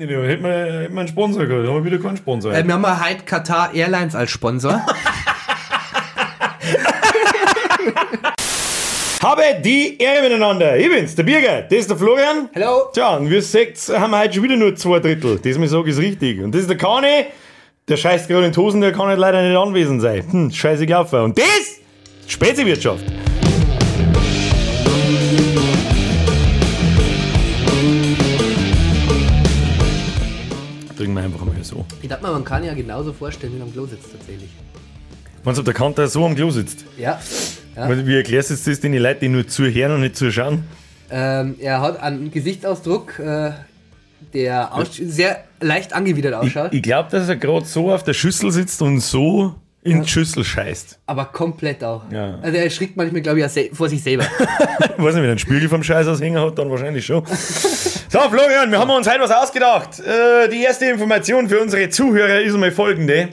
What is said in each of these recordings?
nicht mehr. Hätten wir, hätten wir einen Sponsor gehabt, haben wir wieder keinen Sponsor. Äh, wir haben heute Qatar Airlines als Sponsor. Habe die Ehre miteinander. Ich bin's, der Birger, das ist der Florian. Hallo. Tja, und wie seht, haben wir heute schon wieder nur zwei Drittel. Das mir sage, ist richtig. Und das ist der Kani, der scheißt gerade in die Hosen, der kann halt leider nicht anwesend sein. Hm, scheiße gelaufen. Und das, Speziwirtschaft. Trinken wir einfach mal so. Ich dachte mal, man kann ja genauso vorstellen, wie man am Klo sitzt tatsächlich. Meinst du, ob der Kanter so am Klo sitzt? Ja. ja. Wie erklärst du das den Leuten, die nur zuhören und nicht zuschauen? Ähm, er hat einen Gesichtsausdruck, äh, der sehr leicht angewidert ausschaut, Ich, ich glaube, dass er gerade so auf der Schüssel sitzt und so in die Schüssel scheißt. aber komplett auch. Ja. Also er erschrickt manchmal, glaube ich, vor sich selber. Ich weiß nicht, wenn er einen Spiegel vom Scheiß aushängen hat, dann wahrscheinlich schon. So, Florian, wir haben uns heute was ausgedacht. Äh, die erste Information für unsere Zuhörer ist mal folgende.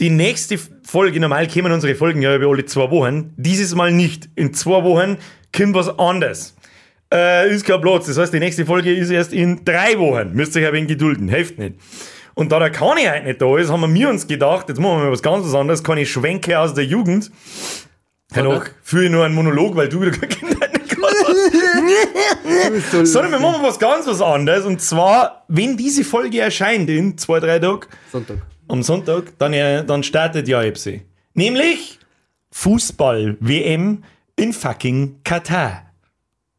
Die nächste Folge, normal kommen unsere Folgen ja über alle zwei Wochen. Dieses Mal nicht. In zwei Wochen kommt was anderes. Äh, ist kein Platz. Das heißt, die nächste Folge ist erst in drei Wochen. Müsst ihr euch ein wenig gedulden. Hilft nicht. Und da der Kani heute nicht da ist, haben wir uns gedacht, jetzt machen wir mal was ganz anderes. Keine Schwenke aus der Jugend. Danach führe ich nur einen Monolog, weil du wieder keine Hast. Sondern wir machen was ganz was anderes. Und zwar, wenn diese Folge erscheint in zwei, drei Tagen, Sonntag. am Sonntag, dann, äh, dann startet ja EPSI. Nämlich Fußball-WM in fucking Katar.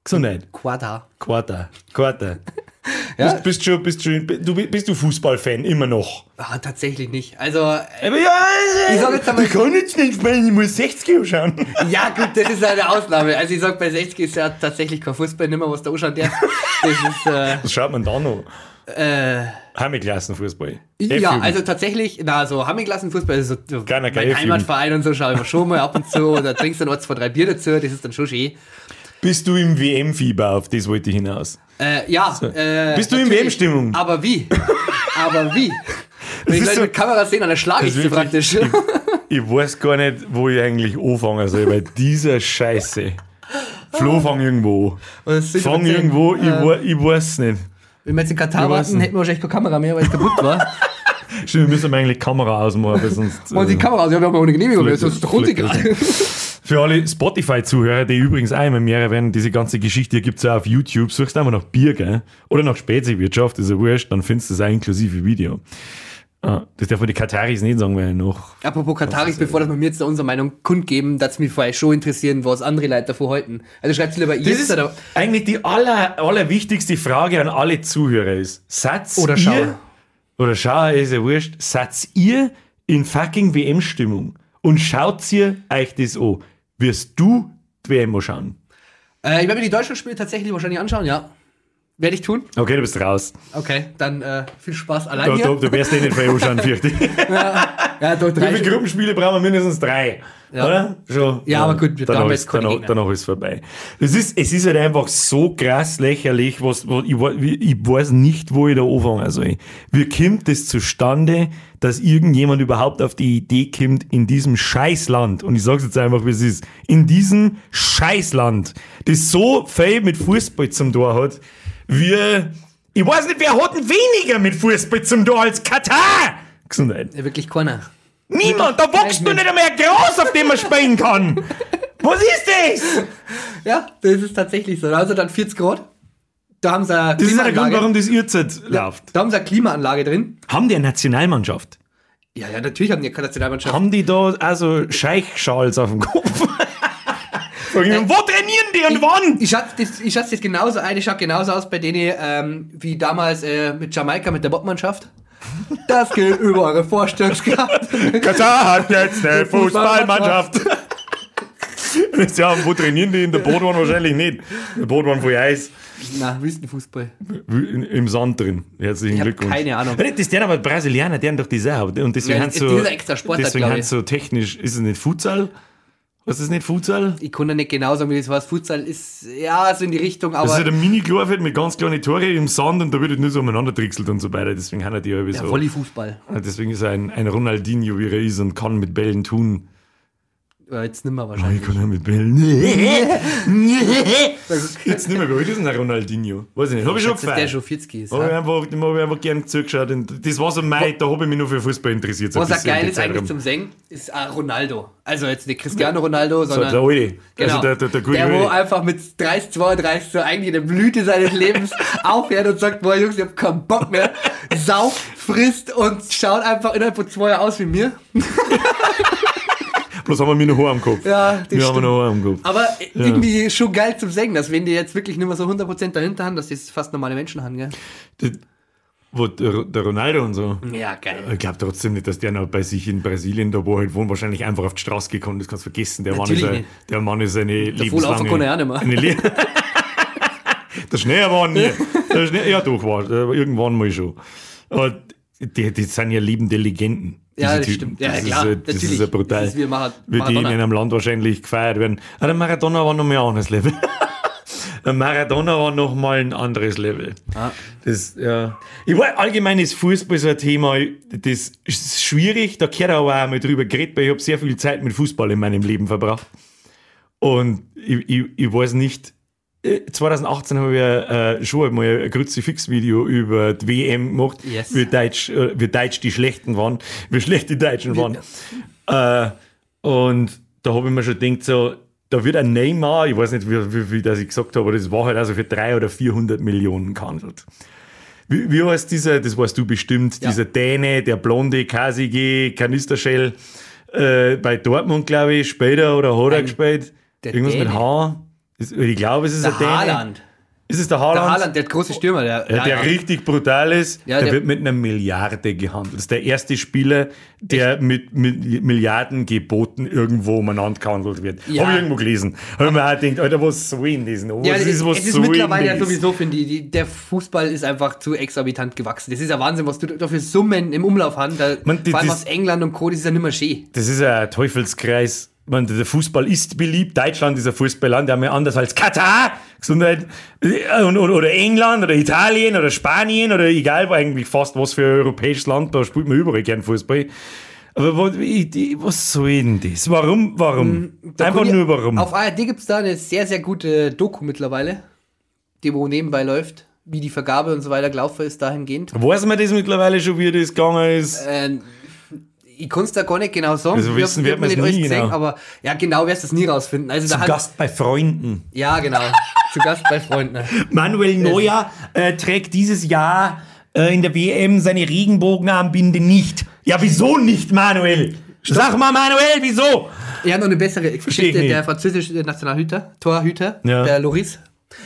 Gesundheit. Quadra. Quarter. Quarter. Bist, bist, schon, bist, schon, du, bist du Fußballfan immer noch? Ah, tatsächlich nicht. Also, äh, ja, Ich sag jetzt einmal- ich kann jetzt nicht spielen, ich muss 60 Uhr schauen. ja gut, das ist eine Ausnahme. Also ich sag, bei 60 ist ja tatsächlich kein Fußball nicht mehr, was da anschauen darf. Das ist, äh, Was schaut man da noch? äh, Heimklassenfußball. Ja, also tatsächlich, na, so Hammelklassenfußball, also so Keiner mein Heimatverein und so schaue ich mir schon mal ab und zu oder trinkst dann noch zwei, drei Bier dazu, das ist dann schon schön. Bist du im WM-Fieber, auf das wollte ich hinaus. Äh, ja, äh, Bist du in. WM-Stimmung? Aber wie? Aber wie? Wenn ich Leute so- mit Kamera sehen, dann erschlage ich sie praktisch. wirklich- Ich weiß gar nicht, wo ich eigentlich anfangen soll, bei dieser Scheiße. Flo, fang irgendwo an. sind Fang irgendwo, ich, äh, ich weiß nicht. Wenn wir jetzt in Katar Ich warten, hätten wir wahrscheinlich keine Kamera mehr, weil es kaputt war. Stimmt, wir müssen eigentlich die Kamera ausmachen, weil sonst. Die äh, Kamera, also wir haben ja ohne Genehmigung, fliegt runtergegangen. Für alle Spotify-Zuhörer, die übrigens auch immer mehr werden, diese ganze Geschichte gibt es auch auf YouTube. Suchst einfach nach Bier, gell? Oder nach Speziwirtschaft, ist ja wurscht, dann findest du das auch inklusive Video. Ah, das darf man die Kataris nicht sagen, weil noch. Apropos Kataris, bevor dass wir mir jetzt da unsere Meinung kundgeben, dass mich vorher schon interessieren, was andere Leute davon halten. Also schreibt lieber Das jetzt ist oder, eigentlich die aller, allerwichtigste Frage an alle Zuhörer ist. Satz Oder ihr, Schauer. Oder Oder Schauer ist ja wurscht. Satz ihr in fucking WM-Stimmung und schaut ihr euch das an. Wirst du die WM schauen? Äh, ich werde mir die deutschen Spiele tatsächlich wahrscheinlich anschauen, ja. Werde ich tun. Okay, du bist raus. Okay, dann äh, viel Spaß allein Da, hier. da, du wirst eh nicht für anschauen, fürchte ich. ja, da Wie drei viele Gruppenspiele brauchen wir mindestens drei? Ja. Oder? Schon. Ja, aber gut, danach, ist, danach, danach ist vorbei. Es ist, es ist halt einfach so krass lächerlich, was, was ich, ich weiß nicht, wo ich da anfangen soll. Wie kommt das zustande, dass irgendjemand überhaupt auf die Idee kommt, in diesem Scheißland, und ich sag's jetzt einfach, wie es ist, in diesem Scheißland, das so viel mit Fußball zum Tor hat, wie, ich weiß nicht, wer hat denn weniger mit Fußball zum Tor als Katar? Gesundheit. Ja, wirklich keiner. Niemand, da wächst nur nicht einmal ein Gras, auf dem man spielen kann. Was ist das? Ja, das ist tatsächlich so. Also dann 40 Grad. Da haben sie eine Das ist ja der Grund, Klimaanlage. warum das Uhrzeit läuft. Da haben sie eine Klimaanlage drin. Haben die eine Nationalmannschaft? Ja, ja, natürlich haben die keine Nationalmannschaft. Haben die da also Scheichschals auf dem Kopf? Ich, Wo trainieren die und wann? Ich schätze das, ich schätze das genauso ein. Ich schaue genauso aus bei denen, ähm, wie damals äh, mit Jamaika, mit der Bobmannschaft. Das gilt über eure Vorstellungskraft. Katar hat jetzt eine Fußballmannschaft. ja, wo trainieren die? In der Bootbahn wahrscheinlich nicht. Der Bootbahn voll Eis. Na, Wüstenfußball. In- Im Sand drin. Herzlichen Ich Glückwunsch. keine Ahnung. Das ist der aber Brasilianer, der doch diese haben. Und deswegen Ja, haben das so. deswegen haben so technisch, ist es nicht Futsal? Was ist nicht Futsal? Ich kann ja nicht genau sagen, wie das war. Futsal ist, ja, so in die Richtung, Das ist aber halt ein Mini-Klarfeld mit ganz kleinen Tore im Sand und da wird halt nicht so umeinander trickselt und so weiter. Deswegen haben die ja ja, so. Volleyfußball. Deswegen ist er ein, ein Ronaldinho, wie er ist und kann mit Bällen tun. Ja, jetzt nimmer wahrscheinlich. ich kann mit Bällen. Jetzt nicht mehr, wie alt ist denn der Ronaldinho? Weiß ich nicht. Hab ich schon ist der gefeiert. schon 40 ist. Hab ich einfach, hab ich einfach gern zugeschaut. Das war so mein, da habe ich mich nur für Fußball interessiert. So Was auch geil ist eigentlich zum Singen, ist auch Ronaldo. Also jetzt nicht Cristiano Ronaldo, So, sondern der Alte. Genau. Also der, der, der der, wo einfach mit 30, 32 so eigentlich in der Blüte seines Lebens aufhört und sagt, boah Jungs, ich hab keinen Bock mehr, sauft, frisst und schaut einfach innerhalb von zwei Jahren aus wie mir. Bloß haben wir mir noch Haar am Kopf. Ja, das Wir haben noch Haar am Kopf. Aber irgendwie schon geil zum Singen, dass wenn die jetzt wirklich nicht mehr so 100% dahinter haben, dass das fast normale Menschen haben, gell? Das, wo der, der Ronaldo und so. Ja, geil. Ich glaube trotzdem nicht, dass der noch bei sich in Brasilien, da wo er halt wohnt, wahrscheinlich einfach auf die Straße gekommen ist. Kannst du vergessen. Der Mann, ist, Natürlich ein, nicht. der Mann ist eine Der kann er auch nicht mehr. eine Le Der Schneer war nie. Der Schnee, ja, doch, war der, irgendwann mal schon. Aber die, die sind ja liebende Legenden. Ja, das Typen. stimmt. Ja, das klar, Ist, das natürlich. ist ja brutal. Das ist wie Mar- Wie die in einem Land wahrscheinlich gefeiert werden. Ah, der Maradona war noch mal ein anderes Level. Der Maradona war noch mal ein anderes Level. Ah. Das, ja. Ich weiß, allgemein ist Fußball so ein Thema, das ist schwierig, da gehört aber auch mal drüber geredet, weil ich habe sehr viel Zeit mit Fußball in meinem Leben verbracht. Und ich, ich, ich weiß nicht, 2018 habe ich äh, schon einmal ein Kruzifix-Video über die WM gemacht, Yes. wie, Deutsch, äh, wie Deutsch die Schlechten waren, wie schlecht die Deutschen waren. Äh, und da habe ich mir schon gedacht, so, da wird ein Neymar, ich weiß nicht, wie, wie, wie das ich gesagt habe, aber das war halt also für 300 oder 400 Millionen gehandelt. Wie, wie heißt dieser, das weißt du bestimmt, Ja. dieser Däne, der blonde, kasige Kanistershell äh, bei Dortmund, glaube ich, später oder hat er gespielt? der Irgendwas mit Däne. H. Ist- Ich glaube, es ist Der ein Däne. Haaland. Ist es der Haaland? Der Haaland, der große Stürmer. Der, Ja, der richtig brutal ist, Ja, der, der- wird mit einer Milliarde gehandelt. Das ist der erste Spieler, der mit, mit Milliarden geboten irgendwo umeinander gehandelt wird. Ja. Habe ich irgendwo gelesen. Habe ich mir auch gedacht, Alter, was das? noch? Ja, Was es ist, was es ist soll mittlerweile ja sowieso, finde ich, die, der Fußball ist einfach zu exorbitant gewachsen. Das ist ja Wahnsinn, was du da für Summen im Umlauf hast. Da, Man, die- vor allem das- aus England und Co., das ist ja nicht mehr schön. Das ist ein Teufelskreis. Man, der Fußball ist beliebt. Deutschland ist ein Fußballland, der mehr anders als Katar, Gesundheit, und, oder, England oder Italien oder Spanien oder egal, eigentlich fast was für ein europäisches Land, da spielt man überall gern Fußball. Aber was, soll denn das? Warum? Warum? Da Einfach nur warum. Auf ARD gibt es da eine sehr, sehr gute Doku mittlerweile, die wo nebenbei läuft, wie die Vergabe und so weiter gelaufen ist dahingehend. Weiß man das mittlerweile schon, wie das gegangen ist? Äh, ich kann es da gar nicht genau sagen. Also wissen hab man's nicht nie gesehen, genau. Aber ja, genau wirst du es nie rausfinden. Also Zu Gast bei Freunden. Ja, genau. Zu Gast bei Freunden. Manuel Neuer äh, trägt dieses Jahr äh, in der WM seine Regenbogenarmbinde nicht. Ja, wieso nicht, Manuel? Sag mal, Manuel, wieso? Er hat noch eine bessere Geschichte. Der französische Nationalhüter, Torhüter, Ja. der Loris,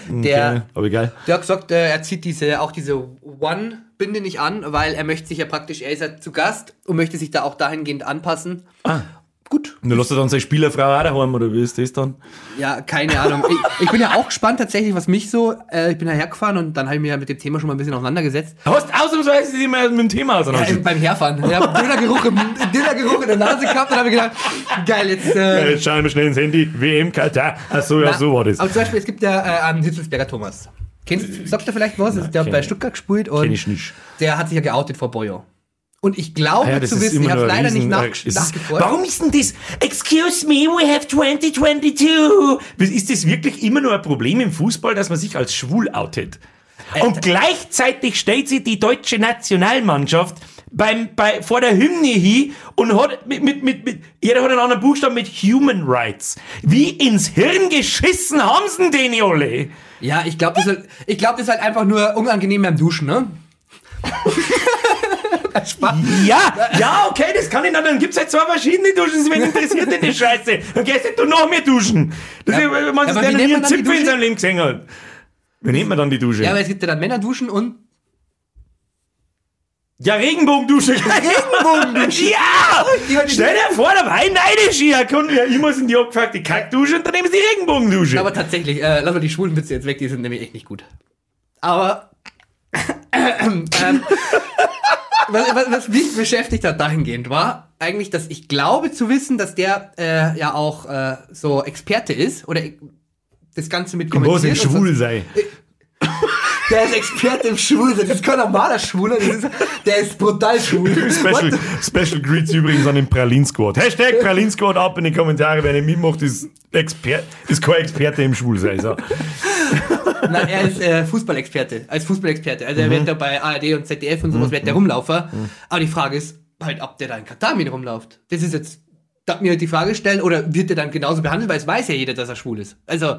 der, Okay, aber egal. der hat gesagt, äh, er zieht diese, auch diese One-Binde nicht an, weil er möchte sich ja praktisch, er ist ja zu Gast und möchte sich da auch dahingehend anpassen. Ah. Gut, dann lässt dann seine Spielerfrau auch daheim, oder wie ist das dann? ja, keine Ahnung. Ich, ich bin ja auch gespannt tatsächlich, was mich so, äh, ich bin ja hergefahren und dann habe ich mich ja mit dem Thema schon mal ein bisschen auseinandergesetzt. Hast ausnahmsweise dich mal mit dem Thema Ja, auseinandergesetzt. beim Herfahren. Ich habe Dönergeruch, im- Dönergeruch in der Nase gehabt und habe gedacht, geil, jetzt... Ja, Äh, jetzt schauen wir schnell ins Handy. WM Katar. Ach so, ja, Na, so war das. Aber zum Beispiel, es gibt ja äh, einen Hitzelsberger Thomas. Kennst, sagt er vielleicht was? der hat bei. Stuttgart gespielt und Kenn ich nicht. der hat sich ja geoutet vor Boyo. Und ich glaube Ah ja, zu wissen, ich habe leider ein nicht nach, Riesen- nachgeforscht. Warum ist denn das? Excuse me, we have 2022. Ist das wirklich immer nur ein Problem im Fußball, dass man sich als schwul outet? Und gleichzeitig stellt sich die deutsche Nationalmannschaft beim, bei, vor der Hymne hin und hat mit, mit, mit, mit, jeder hat einen anderen Buchstaben mit Human Rights. Wie ins Hirn geschissen haben sie denn den alle? Ja, ich glaube, das, ist halt- ich glaub, das ist halt einfach nur unangenehm beim Duschen, ne? Spaß. Ja, ja, okay, das kann ich dann. Dann gibt's halt zwei verschiedene Duschen, wen interessiert denn die Scheiße? Dann gehst du noch mehr duschen. Das Ja, ist, wenn man wie der nie einen Zipfel in seinem Leben gesehen hat. Wie nennt man dann die Dusche? Ja, Ja, aber es gibt ja dann Männerduschen und Regenbogendusche. Regenbogendusche. ja! Ja, die- Stell dir vor, da war ein neidisch hier. Ja immer in die abgefuckte Kackdusche und dann nehmen sie die Regenbogendusche. Aber tatsächlich, äh, lass mal die schwulen Witze jetzt weg, die sind nämlich echt nicht gut. Aber ähm, was, was, was mich beschäftigt hat dahingehend war eigentlich, dass ich glaube zu wissen, dass der äh, ja auch äh, so Experte ist oder das Ganze mit kommentiert. so. Schwul sei. Der ist Experte im Schwulsein. Das ist kein normaler Schwuler, ist, der ist brutal schwul. Special, Special Greets übrigens an den Pralin Squad. Hashtag Pralin Squad ab in die Kommentare, wer nicht mitmacht, ist, Exper ist kein Experte im Schwulsein. So. Nein, er ist äh, Fußballexperte, als Fußballexperte. Also er wird da bei ARD und ZDF und sowas, wird der Rumlaufer. Aber die Frage ist halt, ob der da in Katar mit rumläuft. Das ist jetzt, darf mir die Frage stellen, oder wird der dann genauso behandelt, weil es weiß ja jeder, dass er schwul ist. Also,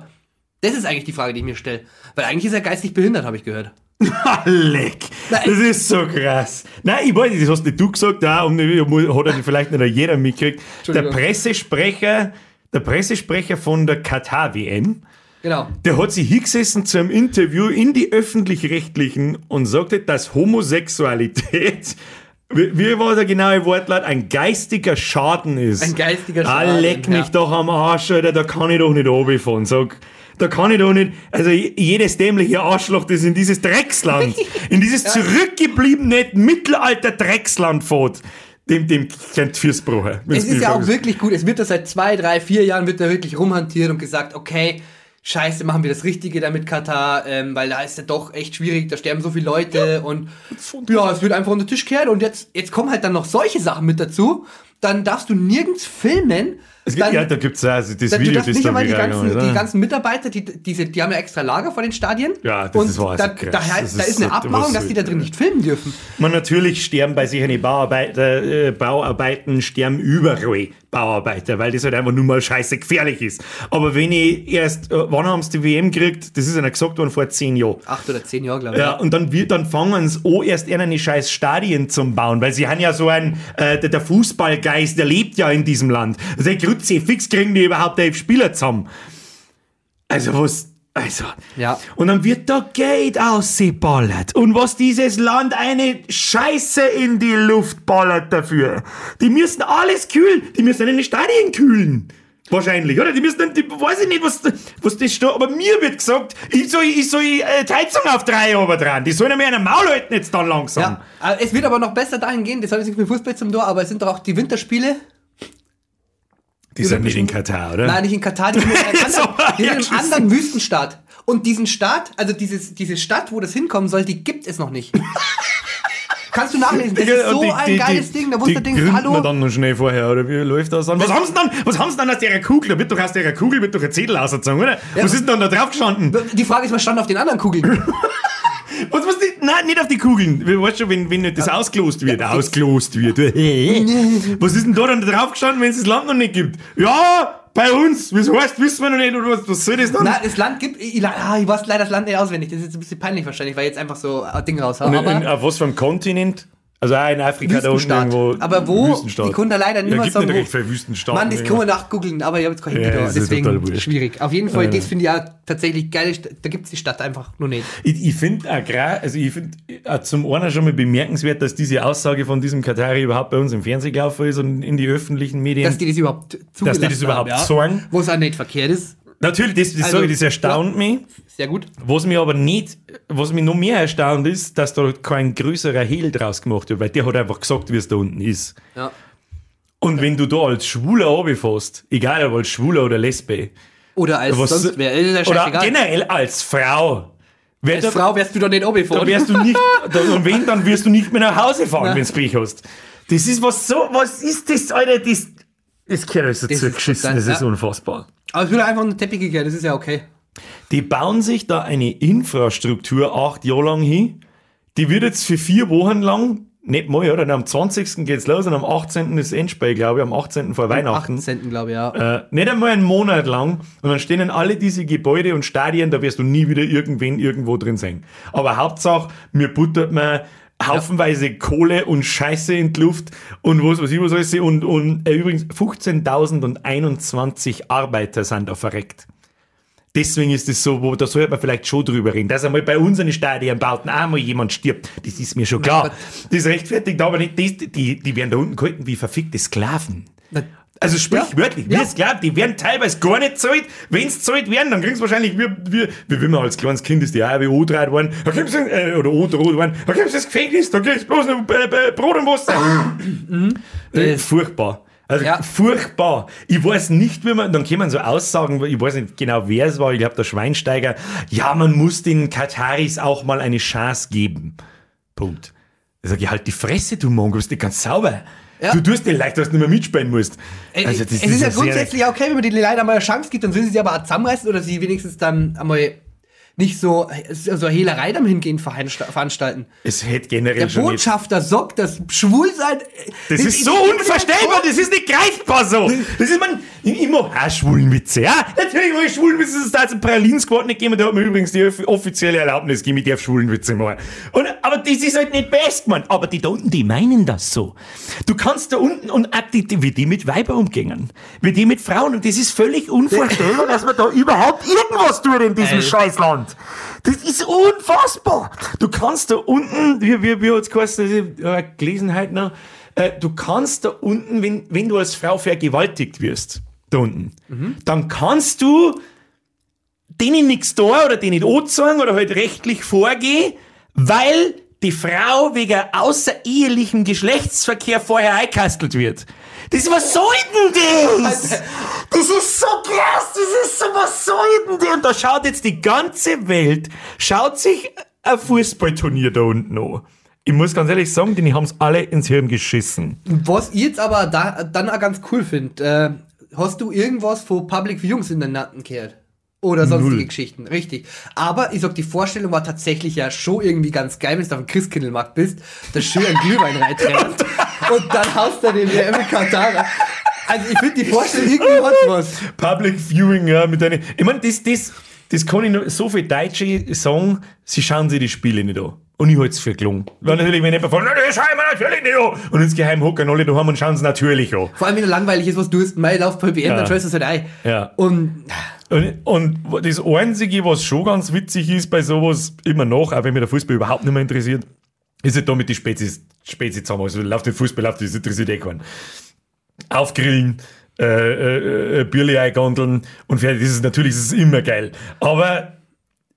das ist eigentlich die Frage, die ich mir stelle. Weil eigentlich ist er geistig behindert, habe ich gehört. Leck. Das ist so krass. Nein, ich weiß nicht, das hast nicht du gesagt, auch, und hat er vielleicht nicht jeder mitgekriegt. Der. Pressesprecher, der Pressesprecher von der Katar-WM, Genau. der hat sich hingesessen zu einem Interview in die Öffentlich-Rechtlichen und sagte, dass Homosexualität, wie, war der genaue Wortlaut, ein geistiger Schaden ist. Ein geistiger Ah, Schaden, leck mich ja. doch am Arsch, Alter, da kann ich doch nicht runterfahren. Sag, da kann ich doch nicht, also jedes dämliche Arschloch, das in dieses Drecksland, in dieses zurückgebliebene Mittelalter-Drecksland fährt, dem, dem kennt fürs Bruche. Es ist ja auch wirklich gut. Es wird da seit zwei, drei, vier Jahren wird da wirklich rumhantiert und gesagt, okay, scheiße, machen wir das Richtige da mit Katar, ähm, weil da ist ja doch echt schwierig, da sterben so viele Leute und ja, es wird einfach unter den Tisch kehrt und jetzt, jetzt kommen halt dann noch solche Sachen mit dazu. Dann darfst du nirgends filmen. Es gibt, dann, ja, da gibt es also das dann, du Video, darfst nicht da einmal die ganzen, ist, die oder? ganzen Mitarbeiter, die, diese, die haben ja extra Lager vor den Stadien. Ja, das und ist wahr, Da, da, krass. Das da ist ist eine Abmachung, dass die da drin nicht filmen dürfen. Man natürlich sterben bei sich eine Bauarbeiter, äh, Bauarbeiten, sterben überall Bauarbeiter, weil das halt einfach nur mal scheiße gefährlich ist. Aber wenn ich erst, äh, wann haben sie die WM gekriegt? Das ist einer gesagt worden vor zehn Jahren. Acht oder zehn Jahre, glaube ich. Ja, und dann, wird, dann fangen sie an, erst in eine scheiß Stadien zum bauen, weil sie haben ja so ein, äh, der, der Fußballgeist, der lebt ja in diesem Land. Also, der Grütze, fix kriegen die überhaupt elf Spieler zusammen. Also, was, also. Ja. Und dann wird da Geld ausgeballert. Und was dieses Land eine Scheiße in die Luft ballert dafür. Die müssen alles kühlen. Die müssen in den Stadien kühlen. Wahrscheinlich, oder? Die müssen dann, die, weiß ich nicht, was, was das steht, aber mir wird gesagt, ich soll, ich soll äh, die Heizung auf drei Uhr dran. Die sollen mir einen Maul halten jetzt dann langsam. Ja, aber es wird aber noch besser dahin gehen, das hat jetzt nichts mit Fußball zum Tor, aber es sind doch auch die Winterspiele. Die sind nicht in Katar, oder? Nein, nicht in Katar, die sind in einem anderen, die sind ja, in einem tschüss. anderen Wüstenstaat. Und diesen Staat, also dieses, diese Stadt, wo das hinkommen soll, die gibt es noch nicht. Kannst du nachlesen, das ist so die- ein die- geiles die- Ding, da wusste gründen hallo. dann noch schnell vorher, oder wie läuft das an? Was haben sie dann, was haben sie dann aus der Kugel? Da wird doch aus der Kugel wird doch ein Zettel ausgezogen, oder? was ist denn dann da drauf gestanden? Die Frage ist, was stand auf den anderen Kugeln? Was, was, die, nein, nicht auf die Kugeln. Du weißt schon, wenn, wenn das ausgelost wird. ausgelost wird. was ist denn da dann drauf gestanden, wenn es das Land noch nicht gibt? Ja, bei uns. Wie es heißt, wissen wir noch nicht. Oder was, was soll das dann? Na, das Land gibt, ich, ah, ich weiß leider das Land nicht auswendig, das ist jetzt ein bisschen peinlich wahrscheinlich, weil ich jetzt einfach so ein Ding raushauen. Und in, auf was für einem Kontinent? Also auch in Afrika da unten Wüstenstaat. irgendwo. Aber wo? Wüstenstaat. Die können da leider ja, niemand gibt sagen, nicht wo- Wüstenstaaten. Mann, das kann man nachgoogeln, aber ich habe jetzt kein Ja, Handy da, das ist total deswegen schwierig. Auf jeden Fall, das finde ich ja tatsächlich geil, da gibt es die Stadt einfach nur nicht. Ich, ich finde auch gerade, also ich finde auch zum einen schon mal bemerkenswert, dass diese Aussage von diesem Katari überhaupt bei uns im Fernsehen gelaufen ist und in die öffentlichen Medien. Dass die das überhaupt zugelassen das überhaupt haben, sagen. Wo es auch nicht verkehrt ist, Natürlich, das, das, Also, sage ich, das erstaunt mich. sehr gut. Was mich aber nicht, was mich noch mehr erstaunt ist, dass da kein größerer Hehl draus gemacht wird, weil der hat einfach gesagt, wie es da unten ist. Ja. Und wenn du da als Schwuler runterfährst, egal ob als Schwuler oder Lesbe, Oder als was, sonst wer, ist ja oder generell als Frau, wer Als da, Frau wärst du doch nicht da runtergefahren. wärst du nicht, da, und wenn, dann wirst du nicht mehr nach Hause fahren, wenn du Pech hast. Das ist was so, was ist das, Alter, das, das gehört alles dazu ist geschissen, total- das ist ja. unfassbar. Aber es wird einfach nur Teppich gekehrt, das ist ja okay. Die bauen sich da eine Infrastruktur acht Jahre lang hin. Die wird jetzt für vier Wochen lang, nicht mal, oder? Am 20. geht's los und am 18. ist Endspiel, glaube ich, am 18. vor Weihnachten. 18. glaube ich, ja. Äh, nicht einmal einen Monat lang. Und dann stehen alle diese Gebäude und Stadien, da wirst du nie wieder irgendwen irgendwo drin sehen. Aber Hauptsache, mir buttert man haufenweise Kohle und Scheiße in die Luft und was weiß ich was alles. Und, und äh, übrigens 15.021 Arbeiter sind da verreckt. Deswegen ist es so, wo, da sollte man vielleicht schon drüber reden. Dass einmal bei unseren Stadienbauten auch mal jemand stirbt, das ist mir schon klar. Das rechtfertigt aber nicht, das, die, die werden da unten gehalten wie verfickte Sklaven. Also sprichwörtlich, Ja. wie es glaubt, die werden teilweise gar nicht zahlt. Wenn es zahlt werden, dann kriegen sie wahrscheinlich, wie, wie, wie wenn man als kleines Kind ist, die wie O-Draht waren, da du, äh, oder O-Droht waren, da kriegst du das Gefängnis, da du bloß noch äh, äh, Brot und Wasser. äh, furchtbar. Also Ja. furchtbar. Ich weiß nicht, wie man, dann kann man so Aussagen, ich weiß nicht genau, wer es war, ich glaube der Schweinsteiger, ja, man muss den Kataris auch mal eine Chance geben. Punkt. Ich, halt die Fresse, du Mongo, bist nicht ganz sauber. Ja. Du tust den leicht, dass du nicht mehr mitspielen musst. Also, es ist ja eine sehr- grundsätzlich okay, wenn man den Leuten einmal eine Chance gibt, dann sollen sie sich aber auch zusammenreißen oder sie wenigstens dann einmal nicht so, so eine Hehlerei am Hingehen veransta- veranstalten. Es hätte generell Der schon nicht. Botschafter sagt, dass Schwulsein. Das ist so unvorstellbar, das ist nicht greifbar so. Das ist man, mach auch Schwulenwitze, ja? Natürlich mach ich Schwulenwitze, das ist da jetzt ein Pralinen-Squad nicht gegeben, da hat mir übrigens die off- offizielle Erlaubnis gegeben, ich darf Schwulenwitze machen. Und, aber das ist halt nicht best, Mann. Aber die da unten, die meinen das so. Du kannst da unten, und auch die, die, wie die mit Weiber umgehen, wie die mit Frauen, und das ist völlig unvorstellbar, dass man da überhaupt irgendwas tut in diesem Ey. Scheißland. Das ist unfassbar. Du kannst da unten, wie, wie, wie hat's geheißen, ich hab, äh, gelesen heute noch, äh, du kannst da unten, wenn, wenn du als Frau vergewaltigt wirst, da unten, dann kannst du denen nichts da oder denen nicht anzeigen oder halt rechtlich vorgehen, weil die Frau wegen außerehelichem Geschlechtsverkehr vorher eingekastelt wird. Das, was soll denn das? Das ist so krass, das ist so, was soll denn das? Und da schaut jetzt die ganze Welt, schaut sich ein Fußballturnier da unten an. Ich muss ganz ehrlich sagen, die haben es alle ins Hirn geschissen. Was ich jetzt aber da, dann auch ganz cool finde, äh, hast du irgendwas von Public Viewings in den Natten gehört? Oder sonstige Null. Geschichten, richtig. Aber ich sag, die Vorstellung war tatsächlich ja schon irgendwie ganz geil, wenn du auf dem Christkindlmarkt bist, da schön ein Glühwein reinträgst und dann haust du den WM in Katar. Also ich finde die Vorstellung irgendwie hat was. Public Viewing, ja, mit einer. Ich meine, das, das, das kann ich noch so viel Deutsche sagen, sie schauen sich die Spiele nicht an. Und ich halte es für gelungen. Weil natürlich, wenn jemand von, na, das schauen wir natürlich nicht an. Und insgeheim hocken alle daheim und schauen es natürlich an. Vor allem, wenn du langweilig ist, was du hast, Mai lauf bei WM, Ja. dann schaust du es halt ein. Ja. Und Und, und das Einzige, was schon ganz witzig ist bei sowas, immer noch, auch wenn mir der Fußball überhaupt nicht mehr interessiert, ist halt da mit die Spezies, Spezies zusammen. Also läuft der Fußball, läuft das interessiert eh keinen. Aufgrillen, äh, äh, äh, Bierli eingondeln und fertig. Das ist natürlich das ist immer geil. Aber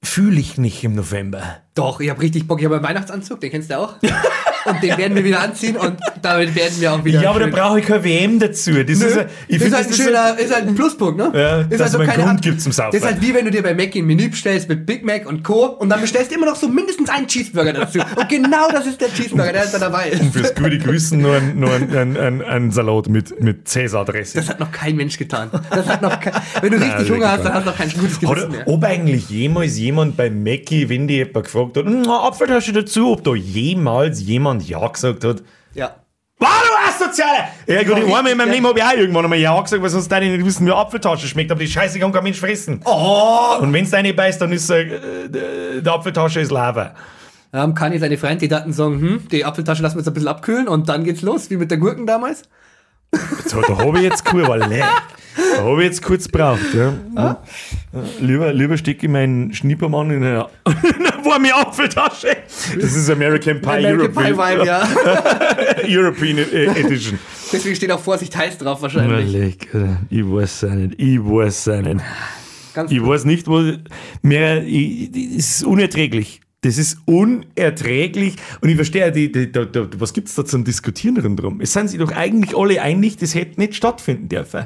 fühle ich nicht im November. Doch, ich habe richtig Bock. Ich habe einen Weihnachtsanzug, den kennst du auch. Und den werden wir wieder anziehen und damit werden wir auch wieder. Ja, aber da brauche ich keine WM dazu. Das Nö, ist, ein- ich ist halt ein schöner, ist halt ein Pluspunkt, ne? Ja, ist dass so man einen keine Grund Art- gibt zum Saufen. Das ist halt wie wenn du dir bei Mac ein Menü bestellst mit Big Mac und Co. und dann bestellst du immer noch so mindestens einen Cheeseburger dazu. Und genau das ist der Cheeseburger, der da dabei ist. Fürs gute Gewissen nur ein, nur ein, ein, ein, ein Salat mit, mit Cäsar-Dressing. Das hat noch kein Mensch getan. Das hat noch kein, wenn du richtig Hunger hast, dann hast du noch kein gutes Gewissen Oder mehr. ob eigentlich jemals jemand bei Mackie, wenn die jemand gefragt hat, "Hm, Apfeltasche dazu, ob da jemals jemand Ja gesagt hat? Ja. Wow, du Asoziale! Ja gut, ich einmal in meinem. Leben habe ich auch irgendwann einmal Ja gesagt, weil sonst deine nicht wissen, wie Apfeltasche schmeckt, aber die Scheiße kann kein Mensch fressen. Oh! Und wenn es deine beißt, dann ist äh, die Apfeltasche ist Lava. Ähm, kann ich seine Freundin sagen, hm, die Apfeltasche lassen wir jetzt ein bisschen abkühlen und dann geht's los, wie mit der Gurken damals. So, da habe ich jetzt kurz, weil leck. Da habe ich jetzt kurz gebraucht. Ja. Lieber, lieber stecke ich meinen Schnippermann in eine, in eine warme Apfeltasche. Das ist American Pie, American Pie European, Vibe, ja. European äh, Edition. Deswegen steht auch Vorsicht heiß drauf wahrscheinlich. Leck, ich weiß es nicht. Ich weiß es nicht. Ganz Ich weiß nicht, wo mehr. Ich, es ist unerträglich. Das ist unerträglich. Und ich verstehe, die, die, die, was gibt es da zum Diskutieren drum? Es sind sich doch eigentlich alle einig, das hätte nicht stattfinden dürfen.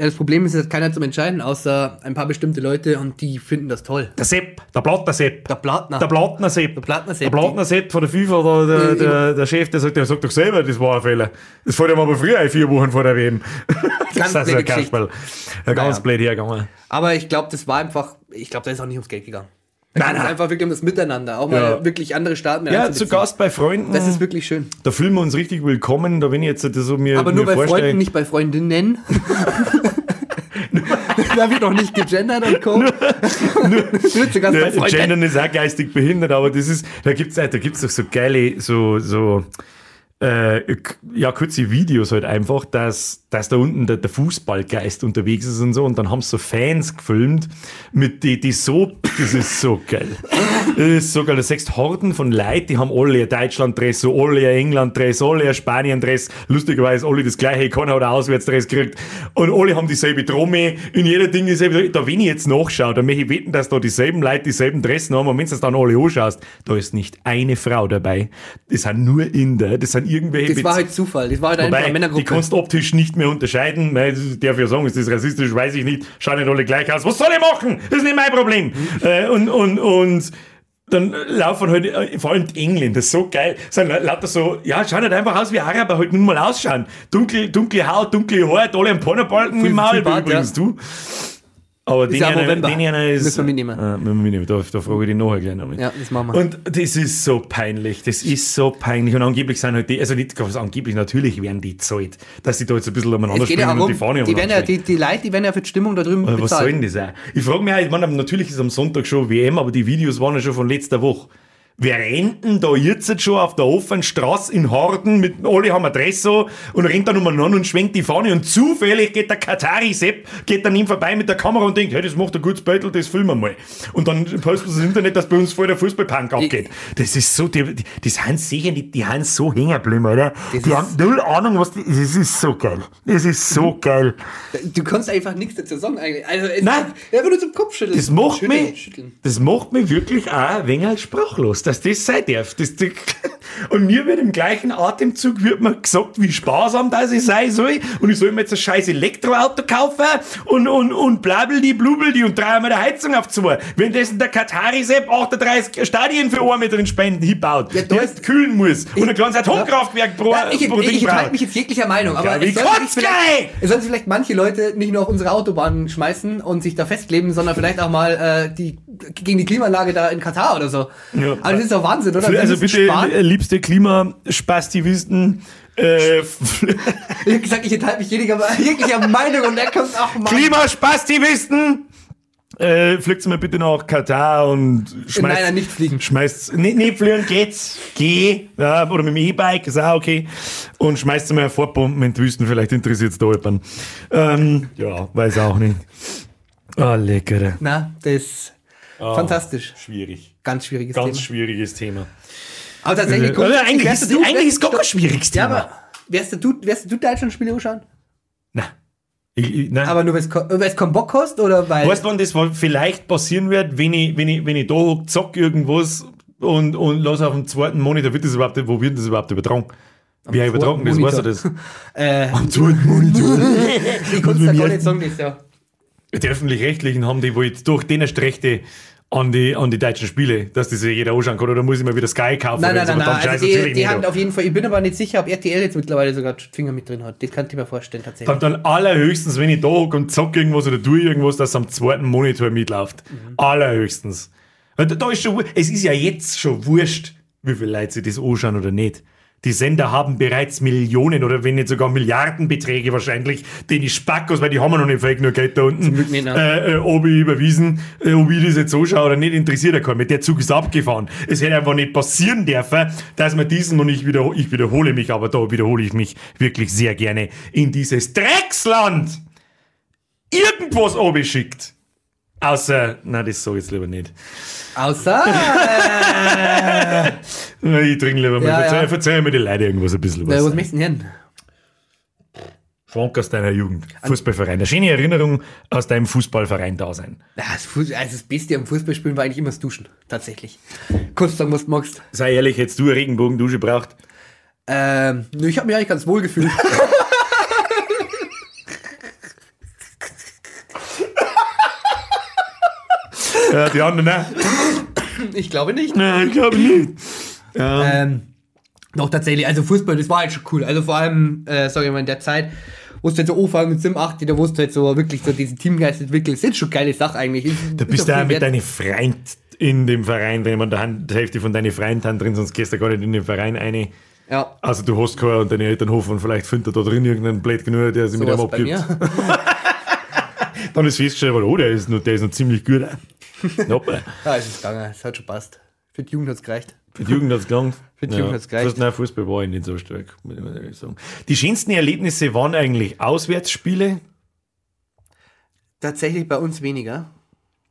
Ja, das Problem ist, es hat keiner zum Entscheiden, außer ein paar bestimmte Leute und die finden das toll. Der Sepp, der Plattner Sepp. Der Plattner. Der Plattner Sepp. Der Plattner Sepp, Der Plattner Sepp von der FIFA, der, der, der, der Chef, der sagt, der sagt doch selber, das war ein Fehler. Das fällt ihm aber früher ein, vier Wochen vor der WM. Ganz das ist blöde ein Kasperl. Ganz Naja. blöd hergegangen. Aber ich glaube, das war einfach, ich glaube, da ist auch nicht ums Geld gegangen. Nein, Es einfach wirklich um das Miteinander, auch mal Ja. wirklich andere Staaten Ja, zu. Gast bei Freunden. Das ist wirklich schön. da fühlen wir uns richtig willkommen. Da wenn ich jetzt das so mir, Aber nur mir bei vorstelle- Freunden, nicht bei Freundinnen. da wird noch nicht gegendert und Co. nur zu Gast bei Ja, Freunden. Gendern ist auch geistig behindert, aber das ist, da gibt's da gibt's doch so geile, so, so, äh, ja, kurze Videos halt einfach, dass, dass da unten der, der Fußballgeist unterwegs ist und so, und dann haben so Fans gefilmt, mit die, die so, das ist so geil. Das ist so geil. Da siehst Horden von Leuten, die haben alle ein Deutschland-Dress, so alle ein England-Dress, alle ein Spanien-Dress, lustigerweise alle das gleiche, keiner hat Auswärtsdress gekriegt, und alle haben dieselbe Trommel, in jeder Ding dieselbe, da wenn ich jetzt nachschaue, dann möchte ich wetten, dass da dieselben Leute dieselben Dressen haben, und wenn du das dann alle anschaust, da ist nicht eine Frau dabei. Das sind nur Inder, das sind irgendwelche Das war halt Zufall. Das war halt einfach Wobei, eine die Männergruppe. kannst du optisch nicht mehr unterscheiden. Das darf ich ja sagen, ist das rassistisch, weiß ich nicht. Schauen nicht alle gleich aus. Was soll ich machen? Das ist nicht mein Problem. Äh, und, und, und dann laufen halt, äh, vor allem die Engländer, so geil, sind lauter so, ja, schauen halt einfach aus wie Araber, halt nur mal ausschauen. Dunkel, dunkle Haut, dunkle Haare, alle am Pornobalken im Maul, übrigens ja. du. Aber den ja November. den einer ist. Müssen wir mitnehmen. Äh, müssen wir mitnehmen. Da, da frage ich dich nachher gleich noch mit. Ja, das machen wir. Und das ist so peinlich. Das ist so peinlich. Und angeblich sind halt die, also nicht ganz angeblich, natürlich werden die zahlt, dass sie da jetzt ein bisschen umeinander Es geht ja und die Fahne die, werden ja, die, die Leute, die werden ja für die Stimmung da drüben aber was soll denn das auch? Ich frage mich auch, ich meine, natürlich ist am Sonntag schon WM, aber die Videos waren ja schon von letzter Woche. Wer rennt denn da jetzt schon auf der offenen Straße in Horden mit, alle haben Adresse und rennt dann umeinander und schwenkt die Fahne und zufällig geht der Katari Sepp, geht dann ihm vorbei mit der Kamera und denkt, hey, das macht ein gutes Beutel, das filmen wir mal. Und dann postet das Internet, dass bei uns voll der Fußballpunk abgeht. Das ist so, die, die, die sind sicher nicht, die haben so geblieben, oder? Die haben null Ahnung, was die, das ist so geil. Das ist so geil. Du kannst einfach nichts dazu sagen eigentlich. Also, es Nein. ist einfach nur zum Kopfschütteln. Das macht schütteln, mich, Schütteln. das macht mich wirklich auch ein wenig sprachlos, dass das sein darf. Das, das, und mir wird im gleichen Atemzug wird mir gesagt, wie sparsam das ich sein soll. Und ich soll mir jetzt ein scheiß Elektroauto kaufen und, und, und blabeldi, blubeldi und dreimal der Heizung auf zwei. Wenn das der Katari Sepp 38 Stadien für mit den Spenden hinbaut, Ja, der jetzt kühlen muss und ein kleines Atomkraftwerk pro, Ja, ich, pro ich, ich braucht. mich jetzt jeglicher Meinung, aber Ja, es kotzt vielleicht, es sollen sich vielleicht manche Leute nicht nur auf unsere Autobahnen schmeißen und sich da festleben, sondern vielleicht auch mal äh, die gegen die Klimaanlage da in Katar oder so. Ja. aber das ist doch Wahnsinn, oder? Also bitte, äh, liebste Klimaspastivisten, äh, Ich hab gesagt, ich enthalte mich jeglicher, jeglicher Meinung und der kommt auch mal. Klimaspastivisten! Äh, fliegt mal bitte nach Katar und schmeißt. Nein, nicht fliegen. Schmeißt, nicht, nicht fliegen geht's, geh, ja, oder mit dem E-Bike, ist auch okay. Und schmeißt mal Vorbomben in die Wüsten, vielleicht interessiert's da jemanden. Ähm, ja, weiß auch nicht. Ah, leckere. Na, das ist fantastisch. Schwierig. Ganz schwieriges Ganz Thema. schwieriges Thema. Aber tatsächlich, Äh, grundsätzlich eigentlich ist- du- eigentlich ist kein schwieriges Ja, Thema. aber wärst du, wärst du Deutschland-Spiele anschauen? Nein. Ich, nein. Aber nur, weil es keinen Bock hast oder weil... Weißt du, wann das vielleicht passieren wird, wenn ich, wenn ich, wenn ich da hock, zock irgendwas und, und lass auf dem zweiten Monitor, wird das überhaupt, wo wird das überhaupt übertragen? Wer übertragen das, weißt du das? äh, Am zweiten Monitor. ich konnte da gar nicht sagen, das ja. Die öffentlich-rechtlichen haben die wohl durch den Rechte an die, an die deutschen Spiele, dass das sich jeder anschauen kann, oder muss ich mal wieder Sky kaufen? Nein, nein, nein, nein. Also die, die haben auf jeden Fall, ich bin aber nicht sicher, ob RTL jetzt mittlerweile sogar die Finger mit drin hat. Das kann ich mir vorstellen, tatsächlich. Dann, dann allerhöchstens, wenn ich da hock und zock irgendwas oder tue irgendwas, dass am zweiten Monitor mitläuft. Mhm. Allerhöchstens. Da, ist schon, es ist ja jetzt schon wurscht, wie viele Leute sich das anschauen oder nicht. Die Sender haben bereits Millionen oder wenn nicht sogar Milliardenbeträge wahrscheinlich, den die Spackos, weil die haben ja noch nicht fake nur Geld da unten, nicht, ne? äh, äh, ob ich überwiesen, äh, ob ich das jetzt anschaue oder nicht, interessiert ja keinen. Mit der Zug ist abgefahren. Es hätte einfach nicht passieren dürfen, dass man diesen und ich, wieder, ich wiederhole mich, aber da wiederhole ich mich wirklich sehr gerne in dieses Drecksland irgendwas schickt. Außer, na, das sag ich jetzt lieber nicht. Außer, Na, Ich trinke lieber mal. Ja, verzeih, ja. verzeih mir die Leute irgendwas ein bisschen äh, was was. möchtest du denn? Schwank aus deiner Jugend. Fußballverein. Eine schöne Erinnerung aus deinem Fußballverein da sein. Also das Beste am Fußballspielen war eigentlich immer das Duschen, tatsächlich. Kurz sagen, was du magst. Sei ehrlich, hättest du eine Regenbogendusche braucht? Ähm, ich habe mich eigentlich ganz wohl gefühlt. Ja, die anderen, ne? ich glaube nicht. Nein, ich glaube nicht. Ja. Ähm, doch, tatsächlich, also Fußball, das war halt schon cool. Also vor allem, äh, sag ich mal, in der Zeit, wo du halt so anfangen mit Sim 8, da wo du halt so wirklich so diesen Teamgeist entwickelt, sind schon geile Sachen eigentlich. Ist- Da ist bist du viel mit deinen Freund in dem Verein drin. Man, da die Hälfte von deinen Freunden drin, sonst gehst du gar nicht in den Verein rein. Ja, Also du hast keinen und deine Eltern hoffen und vielleicht findet er da drin irgendeinen Blöd genug, der sich mit sowas dem bei abgibt. Dann ist festgestellt, oh, der ist noch, der ist noch ziemlich gut. Nope. ja, es ist gegangen, es hat schon passt. Für die Jugend hat's gereicht. Für die Jugend hat es gelangt. Für die Jugend hat's gereicht. Fast, nein, Fußball war ich nicht so stark, muss ich ehrlich sagen. Die schönsten Erlebnisse waren eigentlich Auswärtsspiele. Tatsächlich bei uns weniger.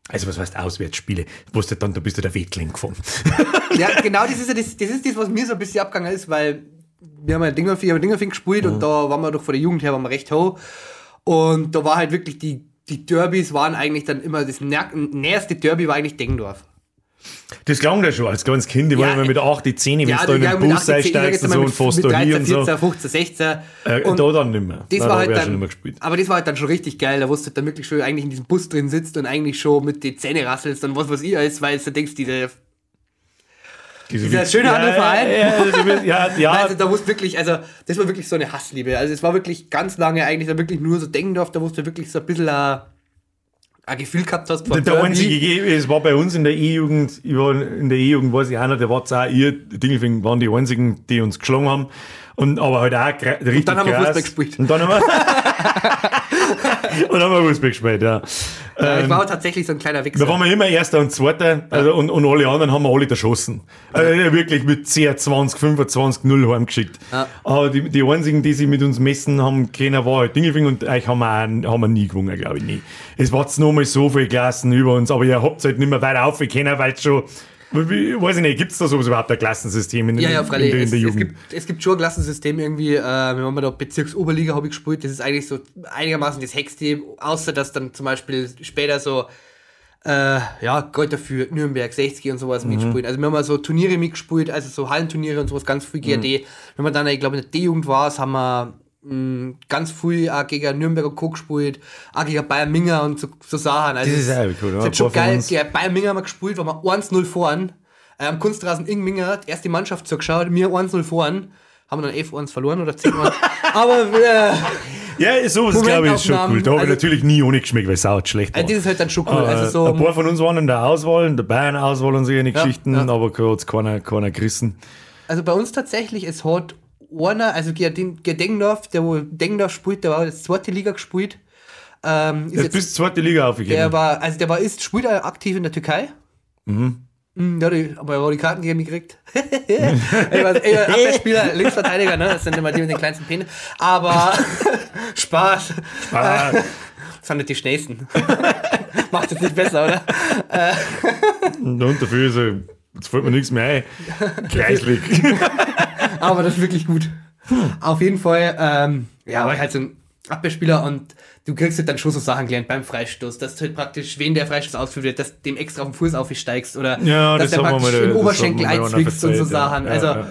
Also was heißt Auswärtsspiele? Wo du dann, da bist du der Wettling gefahren. Ja, genau, das ist ja das, das ist das, was mir so ein bisschen abgegangen ist, weil wir haben ja Dingerfing, Dingerfing gespielt und da waren wir doch vor der Jugend her, waren wir recht hoch. Und da war halt wirklich die, die Derbys waren eigentlich dann immer das nä- näherste Derby war eigentlich Dengendorf. Das klang ja schon als kleines Kind. War Ja, immer mit 8, die 10, wenn Ja, du da in den Bus 18, einsteigst und so und fährst da 13, und so. 14, 15, 16. Äh, und da dann nicht mehr. das Nein, war da halt dann, gespielt. aber das war halt dann schon richtig geil, da wusstest du dann wirklich schon eigentlich in diesem Bus drin sitzt und eigentlich schon mit den Zähnen rasselst und was weiß ich alles, weil du denkst, Diese Dieser schöne andere ja, Verein. Ja, ja, ja, also da wusste wirklich, also das war wirklich so eine Hassliebe, also es war wirklich ganz lange eigentlich da wirklich nur so Dengendorf, da wusste wirklich so ein bisschen ein, ein Gefühl gehabt hast von Der Derby. einzige, Ge- es war bei uns in der E-Jugend, in der E-Jugend, weiß ich einer, der war auch ihr, Dingelfing waren die einzigen, die uns geschlagen haben. Und, aber halt auch richtig dann haben wir. Fußball gespielt. Und dann haben wir, und dann haben wir Fußball gespielt, ja. Ja, ich war tatsächlich so ein kleiner Wichser. Da waren wir immer Erster und Zweiter, also, und, und alle anderen haben wir alle erschossen. Also wirklich mit 10, 20, 25, 0 heimgeschickt. Ja. Aber die, die einzigen, die sich mit uns messen haben können, war halt Dingelfing und euch haben wir, auch, haben wir nie gewonnen, glaube ich, nie. Es war jetzt noch mal so viele Klassen über uns, aber ihr habt halt nicht mehr weiter aufgekommen, weil es schon, weiß ich nicht, gibt es da sowas überhaupt, ein Klassensystem in, Ja, ja, in, freilich. in, der- in es, der es, Jugend? gibt, es gibt schon ein Klassensystem irgendwie, äh, wir haben da Bezirksoberliga habe ich gespielt, das ist eigentlich so einigermaßen das Hexteam, außer dass dann zum Beispiel später so, äh, ja, Kräuter für Nürnberg, 60 und sowas Mhm. mitspielt. Also wir haben mal so Turniere mitgespielt, also so Hallenturniere und sowas, ganz Mhm. GRD. Wenn man dann, ich glaube, in der D-Jugend war, haben wir mh, ganz viel auch gegen Nürnberg und Co. gespielt, auch gegen Bayern Minger und so, so Sachen. Also Das ist auch cool, es ja, hat schon geil, gegen Bayern Minger haben wir gespielt, waren wir 1-0 voran. Äh, am Kunstrasen in Minger, die erste Mannschaft zugeschaut, mir 1-0 voran. Haben wir dann 11-1 verloren oder 10-1. Aber äh, Ja, sowas glaube ich ist schon cool. Da habe ich also- natürlich nie ohne geschmeckt, weil es auch schlecht war. das ist halt dann schon cool. Äh, Also so, ein paar von uns waren in der Auswahl, in der Bayern-Auswahl und so eine Geschichten, ja. aber hat es keiner, keiner gerissen. also bei uns tatsächlich, es hat einer, also Dengendorf, der wo Dengendorf spielt, der war jetzt zweite Liga gespielt. Ähm, ist Jetzt jetzt, bis zweite Liga der aufgegangen. war, also der war ist, spielt er aktiv in der Türkei. Mhm. Ja, die, aber er hat die Karten gegen mich gekriegt. war, ich war Abwehrspieler, Linksverteidiger, ne? Das sind immer die mit den kleinsten Penis. Aber Spaß. Ah, Das sind nicht die schnellsten. Macht es nicht besser, oder? und dafür ist er, jetzt fällt mir nichts mehr ein. Kreislig. Aber das ist wirklich gut. Auf jeden Fall, ähm, ja, war ich halt so ein Abwehrspieler und du kriegst halt dann schon so Sachen gelernt beim Freistoß, dass du halt praktisch, wen der Freistoß ausführt wird, dass dem extra auf den Fuß aufsteigst oder Ja, dass das der praktisch im Oberschenkel einzwickst und so. Sachen. Ja, Also, ja,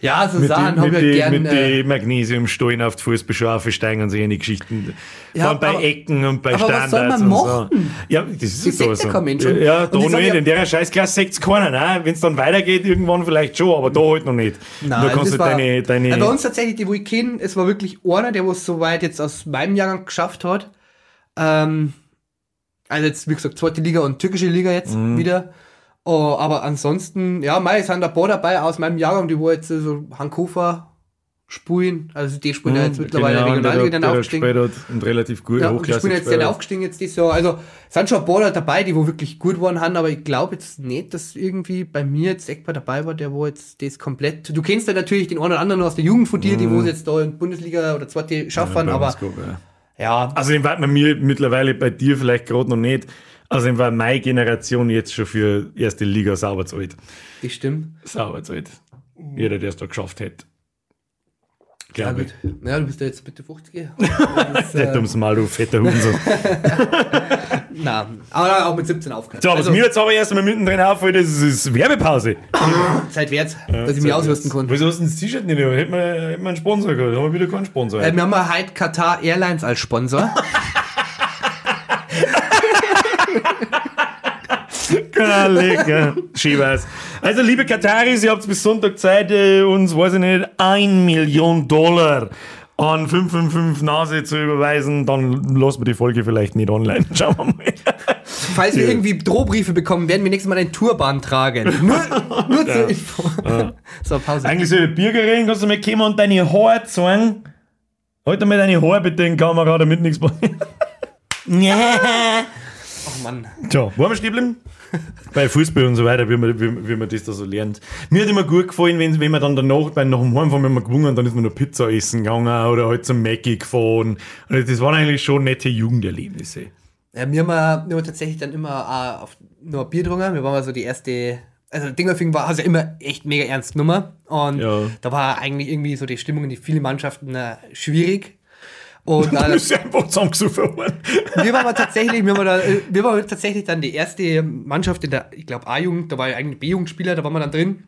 ja. so mit Sachen die, habe mit ich die, halt mit äh, die Magnesiumstollen auf die Fußbeschaufe steigen und so eine Geschichten. Ja, Vor allem bei aber- Ecken und bei aber was soll Standards man und so. machen? Ja, das ist Das so. so. kein Mensch. Ja, ja da noch nicht. In der Scheißklasse sagt es keiner. Ne? Wenn es dann weitergeht, irgendwann vielleicht schon, aber da halt noch nicht. Nein, da also kannst das du war- deine, deine Ja, bei uns tatsächlich, die wo ich kenne, es war wirklich einer, der es so weit jetzt aus meinem Jahrgang geschafft hat. Ähm, also jetzt, wie gesagt, zweite Liga und türkische Liga jetzt Mhm. wieder. Oh, aber ansonsten, ja, mei, es sind ein paar dabei aus meinem Jahrgang, die wo jetzt so Hankover spulen. Also die spielen ja jetzt mittlerweile Genau, Regionalliga der, dann der aufgestiegen. hat und relativ gut Ja, und die spielen jetzt dann aufgestiegen jetzt dieses Jahr. Also es sind schon ein paar dabei, die wo wirklich gut waren haben, aber ich glaube jetzt nicht, dass irgendwie bei mir jetzt Eckbar dabei war, der wo jetzt das komplett. Du kennst ja natürlich den einen oder anderen aus der Jugend von dir, die wo es jetzt da in Bundesliga oder zweite schaffen. Bei aber gut, ja. Ja, Also den war bei mir mittlerweile bei dir vielleicht gerade noch nicht. Also den war meine Generation jetzt schon für erste Liga sauber zu alt. das stimmt. Sauber zu alt. Jeder, der es da geschafft hätte. Ja, Glaube gut. ich. Ja, du bist ja jetzt bitte 50. Das, Nicht äh, ums Mal, du fetter Hunso. na, aber auch mit 17 aufgehört. So, was also, mir jetzt aber erst mal mittendrin auffällt, das ist Werbepause. Zeit wert, dass ich mich ausrüsten konnte. Wieso hast du das T-Shirt nicht? Hätten wir, hätten wir einen Sponsor gehabt. Haben wir wieder keinen Sponsor. Äh, wir haben ja heute Qatar Airlines als Sponsor. Lecker. Schieber's. Also, liebe Kataris, ihr habt bis Sonntag Zeit, äh, uns, weiß ich nicht, 1 Million Dollar an 555 Nase zu überweisen. Dann lassen wir die Folge vielleicht nicht online. Schauen wir mal. Falls wir irgendwie Drohbriefe bekommen, werden wir nächstes Mal einen Turban tragen. Nur, nur zur Info. So, Pause. Eigentlich so Bürgerin, kannst du mal kommen und deine Haare zeigen? Halt mal deine Haare bitte in die Kamera, damit nichts passiert. Ja. Oh Mann. So, wo haben wir stehen geblieben? Bei Fußball und so weiter, wie man, wie, wie man das da so lernt. Mir hat immer gut gefallen, wenn, wenn man dann danach, bei, nach dem Heimfahren, wenn wir gewonnen haben, dann ist man noch Pizza essen gegangen oder halt zum Mackie gefahren. Und das waren eigentlich schon nette Jugenderlebnisse. Ja, wir haben, wir haben tatsächlich dann immer äh, auf, nur Bier getrunken. Wir waren mal so die erste. Also Dingerfing war also immer echt mega ernst Nummer. Und Ja. da war eigentlich irgendwie so die Stimmung in die vielen Mannschaften äh, schwierig. Und Du äh, bist ja einfach zusammengesucht worden. wir waren tatsächlich, wir waren, da, äh, wir waren tatsächlich dann die erste Mannschaft in der, ich glaube, A-Jugend, da war ja eigentlich B-Jugendspieler, da waren wir dann drin.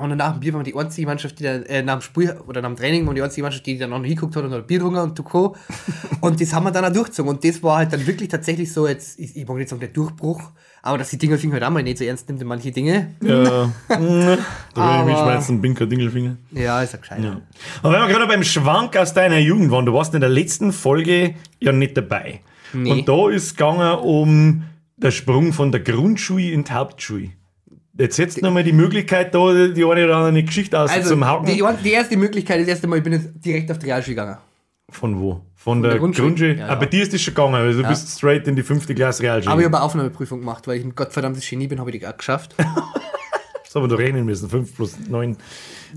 Und dann nach dem Bier waren wir die einzige Mannschaft, die dann, äh, nach dem Spiel oder nach dem Training waren die einzige Mannschaft, die dann noch hingeguckt hat und hat Bier getrunken und Co. Und das haben wir dann auch durchgezogen. Und das war halt dann wirklich tatsächlich so, jetzt, ich, ich mag nicht sagen, der Durchbruch, aber dass die Dinger halt auch mal nicht so ernst nimmt in manche Dinge. Ja. Da will ich mich schmeißen, Binker Dingelfinger. Ja, ist ja gescheit. Aber wenn wir gerade beim Schwank aus deiner Jugend waren, du warst in der letzten Folge ja nicht dabei. Nee. Und da ist es gegangen um den Sprung von der Grundschule in die Hauptschule. Jetzt du nochmal die Möglichkeit, da die eine oder andere Geschichte aus Also, zum Haken. die, die erste Möglichkeit, das erste Mal, ich bin jetzt direkt auf die Realschule gegangen. Von wo? Von, der, der Grundschule? Grundschule? Ja, Ah, ja. bei dir ist das schon gegangen, also du bist straight in die fünfte Klasse Realschule. Aber ich habe eine Aufnahmeprüfung gemacht, weil ich ein gottverdammtes Genie bin, habe ich die auch geschafft. das haben wir doch rechnen müssen, 5 plus 9.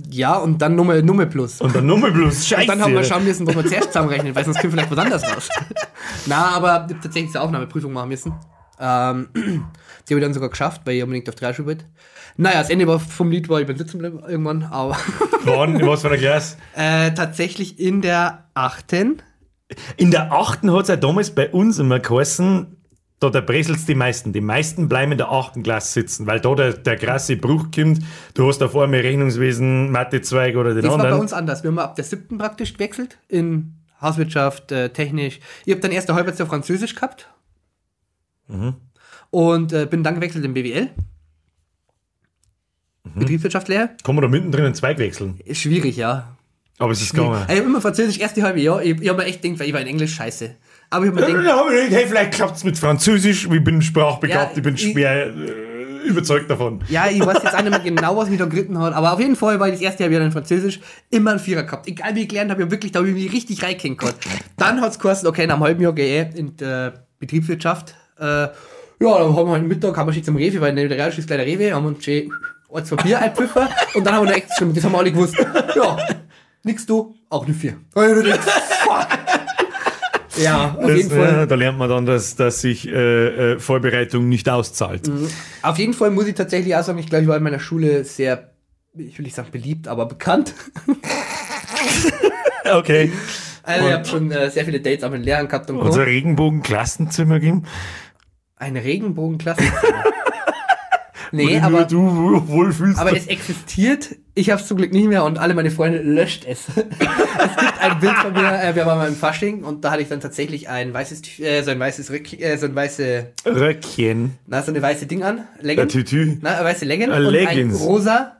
ja, und dann Nummer, Nummer plus. Und dann Nummer plus, scheiße. Und dann haben wir schauen müssen, was wir zuerst zusammenrechnen, weil sonst kommt vielleicht was anderes raus. Na, aber ich habe tatsächlich eine Aufnahmeprüfung machen müssen. Ähm, die habe ich dann sogar geschafft, weil ich unbedingt auf drei Schule wollte. Naja, das Ende war vom Lied war, ich bin sitzen geblieben irgendwann, aber Wann? In was für einer Klasse? äh, tatsächlich in der achten. In der achten hat es ja damals bei uns immer geheißen, da der Bressels die meisten. Die meisten bleiben in der achten Klasse sitzen, weil da der, der krasse Bruch kommt. Du hast da vor allem Rechnungswesen, Mathezweig oder den Das war bei anderen. uns anders. Wir haben ab der siebten praktisch gewechselt in Hauswirtschaft, äh, technisch. Ich habe dann erst ein halbes Jahr Französisch gehabt. Und äh, bin dann gewechselt in BWL. Betriebswirtschaftslehre. Kann man da mittendrin einen Zweig wechseln. Ist schwierig, ja. Aber es ist gegangen. Ich habe immer Französisch erste halbe Jahr. Ich, ich habe mir echt gedacht, weil ich war in Englisch scheiße. Aber ich habe mir gedacht, Ja, ich- hey, vielleicht klappt es mit Französisch. Ich bin sprachbegabt, Ja, ich bin ich- schwer äh, überzeugt davon. ja, ich weiß jetzt auch nicht mehr genau, was mich da geritten hat. Aber auf jeden Fall war ich das erste Jahr wieder in Französisch immer ein Vierer gehabt. Egal wie ich gelernt habe, ich hab wirklich, da habe ich mich richtig reingehängt gehabt. Dann hat es geheißen, okay, nach einem halben Jahr gehe ich in der Betriebswirtschaft. Äh, ja, dann haben wir halt Mittag, haben wir schon zum Rewe, weil neben der Realschule ist gleich der Rewe, haben wir uns schön ein, zwei Bier eingepfiffen und dann haben wir noch echt schon, das haben wir alle gewusst. Ja, nix du, auch eine vier. Fuck. Ja, auf Das, jeden Fall. äh, da lernt man dann, dass, dass sich äh, äh, Vorbereitung nicht auszahlt. Mhm. Auf jeden Fall muss ich tatsächlich auch sagen, ich glaube, ich war in meiner Schule sehr, ich will nicht sagen beliebt, aber bekannt. Okay. Also ich habe schon äh, sehr viele Dates auch mit Lehrern gehabt und Unser. Regenbogen-Klassenzimmer geben. Ein Regenbogenklasse. nee, aber, du wohl- wohlfühlst. aber es existiert. Ich habe es zum Glück nicht mehr und alle meine Freunde löscht es. es gibt ein Bild von mir, äh, wir waren mal im Fasching und da hatte ich dann tatsächlich ein weißes, äh, so ein weißes Rück, äh, so ein weiße, Röckchen. na, so eine weiße Ding an. Tütü. Na, weiße Leggings Äh, und ein rosa,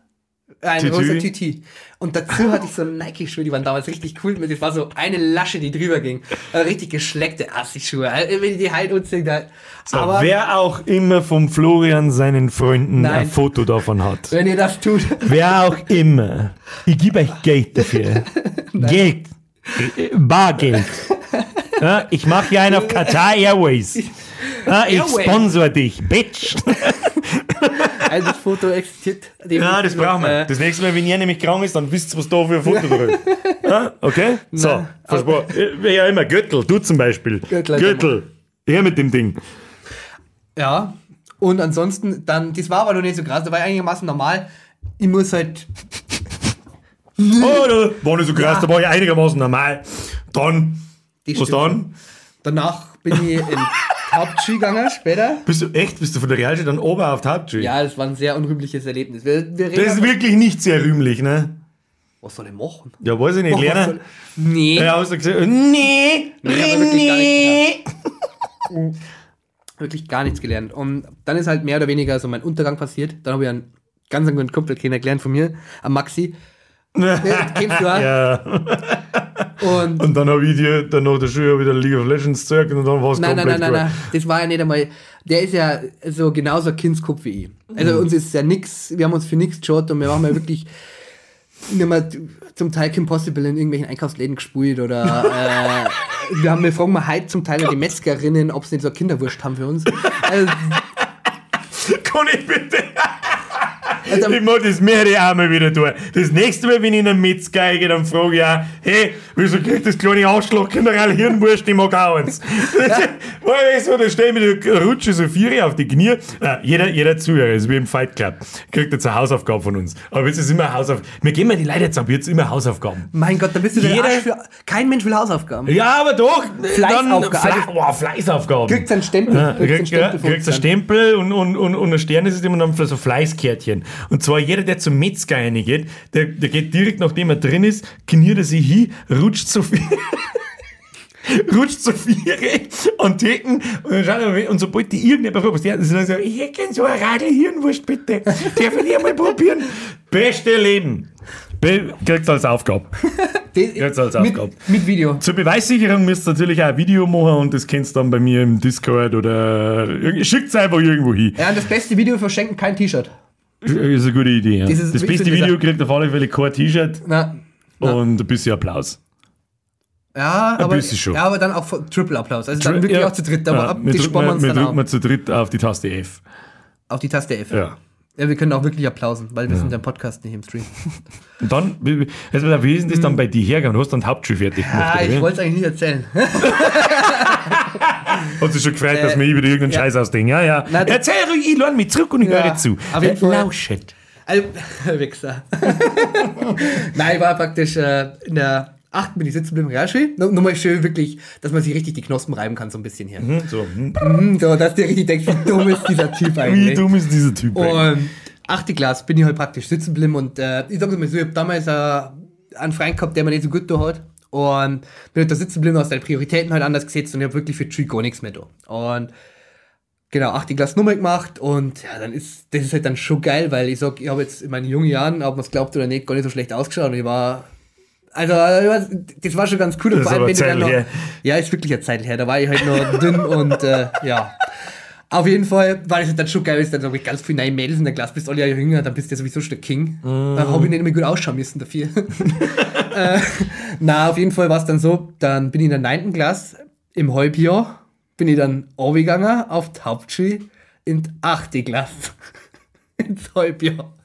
ein Tütü. rosa Tüti. Und dazu hatte ich so Nike-Schuhe, die waren damals richtig cool. Das war so eine Lasche, die drüber ging. Äh, richtig geschleckte Assi-Schuhe. Also, ich die halt da. So, Aber wer auch immer vom Florian seinen Freunden Nein. ein Foto davon hat. wenn ihr das tut, Wer auch immer. Ich gebe euch Geld dafür. Geld. Äh, Bargeld. Ja, ich mache hier einen auf Qatar Airways. Ja, ich sponsor dich, Bitch. also das Foto existiert. Ja, das brauchen wir. Äh, Das nächste Mal, wenn ihr nämlich krank ist, dann wisst ihr, was da für ein Foto drin ist. Ja, okay? So, versprochen. Ja immer, Gürtel, du zum Beispiel. Gürtel. Gürtel. Her mit dem Ding. Ja. Und ansonsten, dann, das war aber noch nicht so krass. Da war ich einigermaßen normal. Ich muss halt, Oh, da war nicht so krass, da war ich einigermaßen normal. Dann, was stimmt dann? danach bin ich in Hauptschule gegangen, später. Bist du echt, bist du von der Realschule dann ober auf die Hauptschule? Ja, das war ein sehr unrühmliches Erlebnis. Wir, wir reden Das ist wirklich nicht sehr rühmlich, ne? was soll ich machen? Ja, weiß ich nicht, lernen. Nee. Ja, hast du gesagt, nee, Nee, wirklich gar nee. wirklich gar nichts gelernt. Und dann ist halt mehr oder weniger so mein Untergang passiert. Dann habe ich einen ganz guten Kumpel kennengelernt von mir, am Maxi. Den kennst du auch. Ja, Und und dann habe ich dir dann nach der Schule wieder League of Legends gezeigt und dann war es nein, nein, komplett nein, nein, gut. nein. Das war ja nicht einmal. Der ist ja so genauso ein Kindskopf wie ich. Also Mhm. uns ist ja nix, wir haben uns für nichts geschaut und wir haben ja wirklich mehr zum Teil Kim Possible in irgendwelchen Einkaufsläden gespielt oder äh, wir haben wir fragen mal heute zum Teil die Metzgerinnen, ob sie nicht so Kinderwurst haben für uns. Also, Kann ich bitte? Also- ich mag das mehrere einmal wieder tun. Das nächste Mal, wenn ich in einen Metzger gehe, dann frage ich auch, hey, wieso kriegt das kleine generell Hirnwurst, ich mag auch eins. Weil ich so, da stelle ich mir, rutsche so vier auf die Knie. Äh, jeder, jeder Zuhörer, ist wie im Fight Club, kriegt jetzt eine Hausaufgabe von uns. Aber jetzt ist immer Hausaufgabe. Wir geben ja die Leute jetzt ab, jetzt immer Hausaufgaben. Mein Gott, da bist du der Jeder- für. Kein Mensch will Hausaufgaben. Ja, aber doch. Fleißaufgaben. Fle oh, Fleißaufgaben. Kriegst einen Stempel. Ja, kriegst, einen ja, kriegst uns einen. Stempel und, und, und, und ein Sternensystem und dann so Fleißkärtchen. Und zwar jeder, der zum Metzger reingeht, der, der geht direkt, nachdem er drin ist, kniert er sich hin, rutscht so viel. rutscht so viere an und, dann schaut er, und sobald die irgendjemand fragt, was der er, ich hätte gern so ein Radl Hirnwurst, bitte. Darf ich die einmal probieren? Beste Leben. Be kriegst als Aufgabe. Jetzt als mit, Aufgabe. mit Video. Zur Beweissicherung müsst ihr natürlich auch ein Video machen und das kennst du dann bei mir im Discord oder schickt es einfach irgendwo hin. Ja, und das beste Video verschenken kein T-Shirt. Ist eine gute Idee. Ja. Das Das, ist beste Video kriegt auf alle Fälle kein T-Shirt und ein bisschen Applaus. ja, aber, bisschen schon. ja, aber dann auch Triple Applaus. Also dann wirklich Ja. auch zu dritt. Aber Ja, ab, wir die drücken, wir wir, uns wir dann drücken auch. mal zu dritt auf die Taste F. Auf die Taste F. Ja. Ja, wir können auch wirklich applausen, weil wir sind ja im Podcast nicht im Stream. Und dann, wie, wie- also, wie ist denn das dann bei dir hergegangen? Hast du dann die Hauptschule fertig gemacht? Ah, oder ich wollte es eigentlich nicht erzählen. Hat sich schon gefreut, dass Äh, wir wieder irgendeinen ja. Scheiß ausdenken. Ja, ja. Das- Erzähl ruhig, ich lerne mich zurück und ich Ja, höre zu. auf jeden Fall. Lauschet. Also, Wichser. Nein, ich war praktisch äh, in der 8. bin ich sitzen geblieben, Realschule. Nur, mal schön wirklich, dass man sich richtig die Knospen reiben kann, so ein bisschen hier. Hm, So, hm. Mhm, So, dass der richtig denkt, wie dumm ist dieser Typ Wie eigentlich. dumm ist dieser Typ? ey? Und 8. Klasse bin ich halt praktisch sitzen geblieben und äh, ich sag mal so, ich hab damals äh, einen Freund gehabt, der mir nicht so gut da hat. Und bin halt da sitzen geblieben, hast deine Prioritäten halt anders gesetzt und ich hab wirklich für Tree gar nichts mehr da. Und genau, 8. Klasse Nummer gemacht und ja, dann ist, das ist halt dann schon geil, weil ich sag, ich habe jetzt in meinen jungen Jahren, ob man es glaubt oder nicht, gar nicht so schlecht ausgeschaut und ich war, also, das war schon ganz cool. Und Das ist aber Zeit noch, her. ja, ist wirklich eine Zeit her, da war ich halt noch dünn und äh, ja. Auf jeden Fall war das dann schon geil, weil dann so ganz viele neue Mädels in der Klasse bist, alle Jahre jünger, dann bist du ja sowieso schon der King. Da habe ich nicht mehr gut ausschauen müssen dafür. äh, na, auf jeden Fall war es dann so, dann bin ich in der 9. Klasse im Halbjahr, bin ich dann runtergegangen auf die Hauptschule in die 8. Klasse. Ins Halbjahr.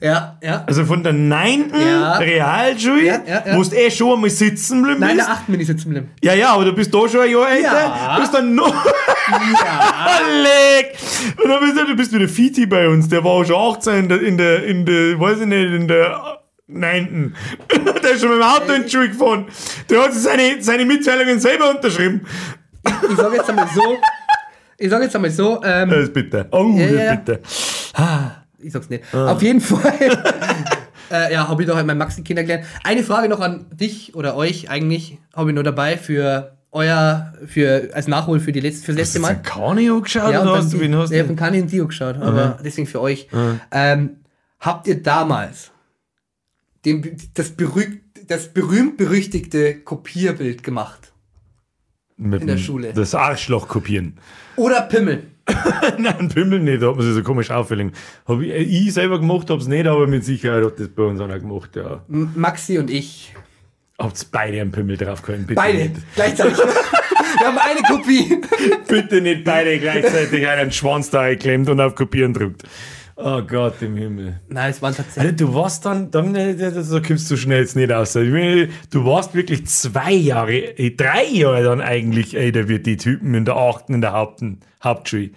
Ja, ja. Also von der 9. Ja. Realschule, Ja, ja, ja. du eh schon einmal sitzen geblieben Nein, bist. der 8. bin ich sitzen geblieben. Ja, ja, aber du bist da schon ein Jahr älter. Ja. Bist dann noch. Ja. Leck! Und dann bist du, du bist wieder Fiti bei uns. Der war schon 18 in der, in der, in der weiß ich nicht, in der 9. der ist schon mit dem Auto in die Schule gefahren. Der hat seine, seine Mitteilungen selber unterschrieben. Ich sage jetzt einmal so, ich sage jetzt einmal so, ähm, Das ist bitte. Oh, Ja, das ja. Ich sag's nicht. Ah. Auf jeden Fall. äh, ja, habe ich doch halt mein Maxi kennengelernt. Eine Frage noch an dich oder euch eigentlich, habe ich nur dabei für euer, für, als Nachhol für die letzte, fürs letzte Hast du Mal. jetzt einen Kani angeschaut Ja, oder hast du, wen hast ich habe du? einen Kani und Dio geschaut, aber deswegen für euch. Ähm, habt ihr damals den, das, berühmt, das berühmt-berüchtigte Kopierbild gemacht? Mit in der Schule. Das Arschloch kopieren. Oder Pimmel? Nein, Pimmel nicht, da hat man sich so komisch auffällig. Hab ich, ich selber gemacht, hab's nicht, aber mit Sicherheit hat das bei uns einer gemacht, ja. M- Maxi und ich. Habt's beide einen Pimmel drauf können, bitte Beide. nicht. Gleichzeitig. Wir haben eine Kopie. Bitte nicht beide gleichzeitig einen Schwanz da geklemmt und auf Kopieren drückt. Oh Gott im Himmel. Nein, es waren tatsächlich. Alter, du warst dann, dann äh, so kommst du schnell jetzt nicht aus. Du warst wirklich zwei Jahre, äh, drei Jahre dann eigentlich, ey, da wird die Typen in der achten, in der Haupten, Hauptschule.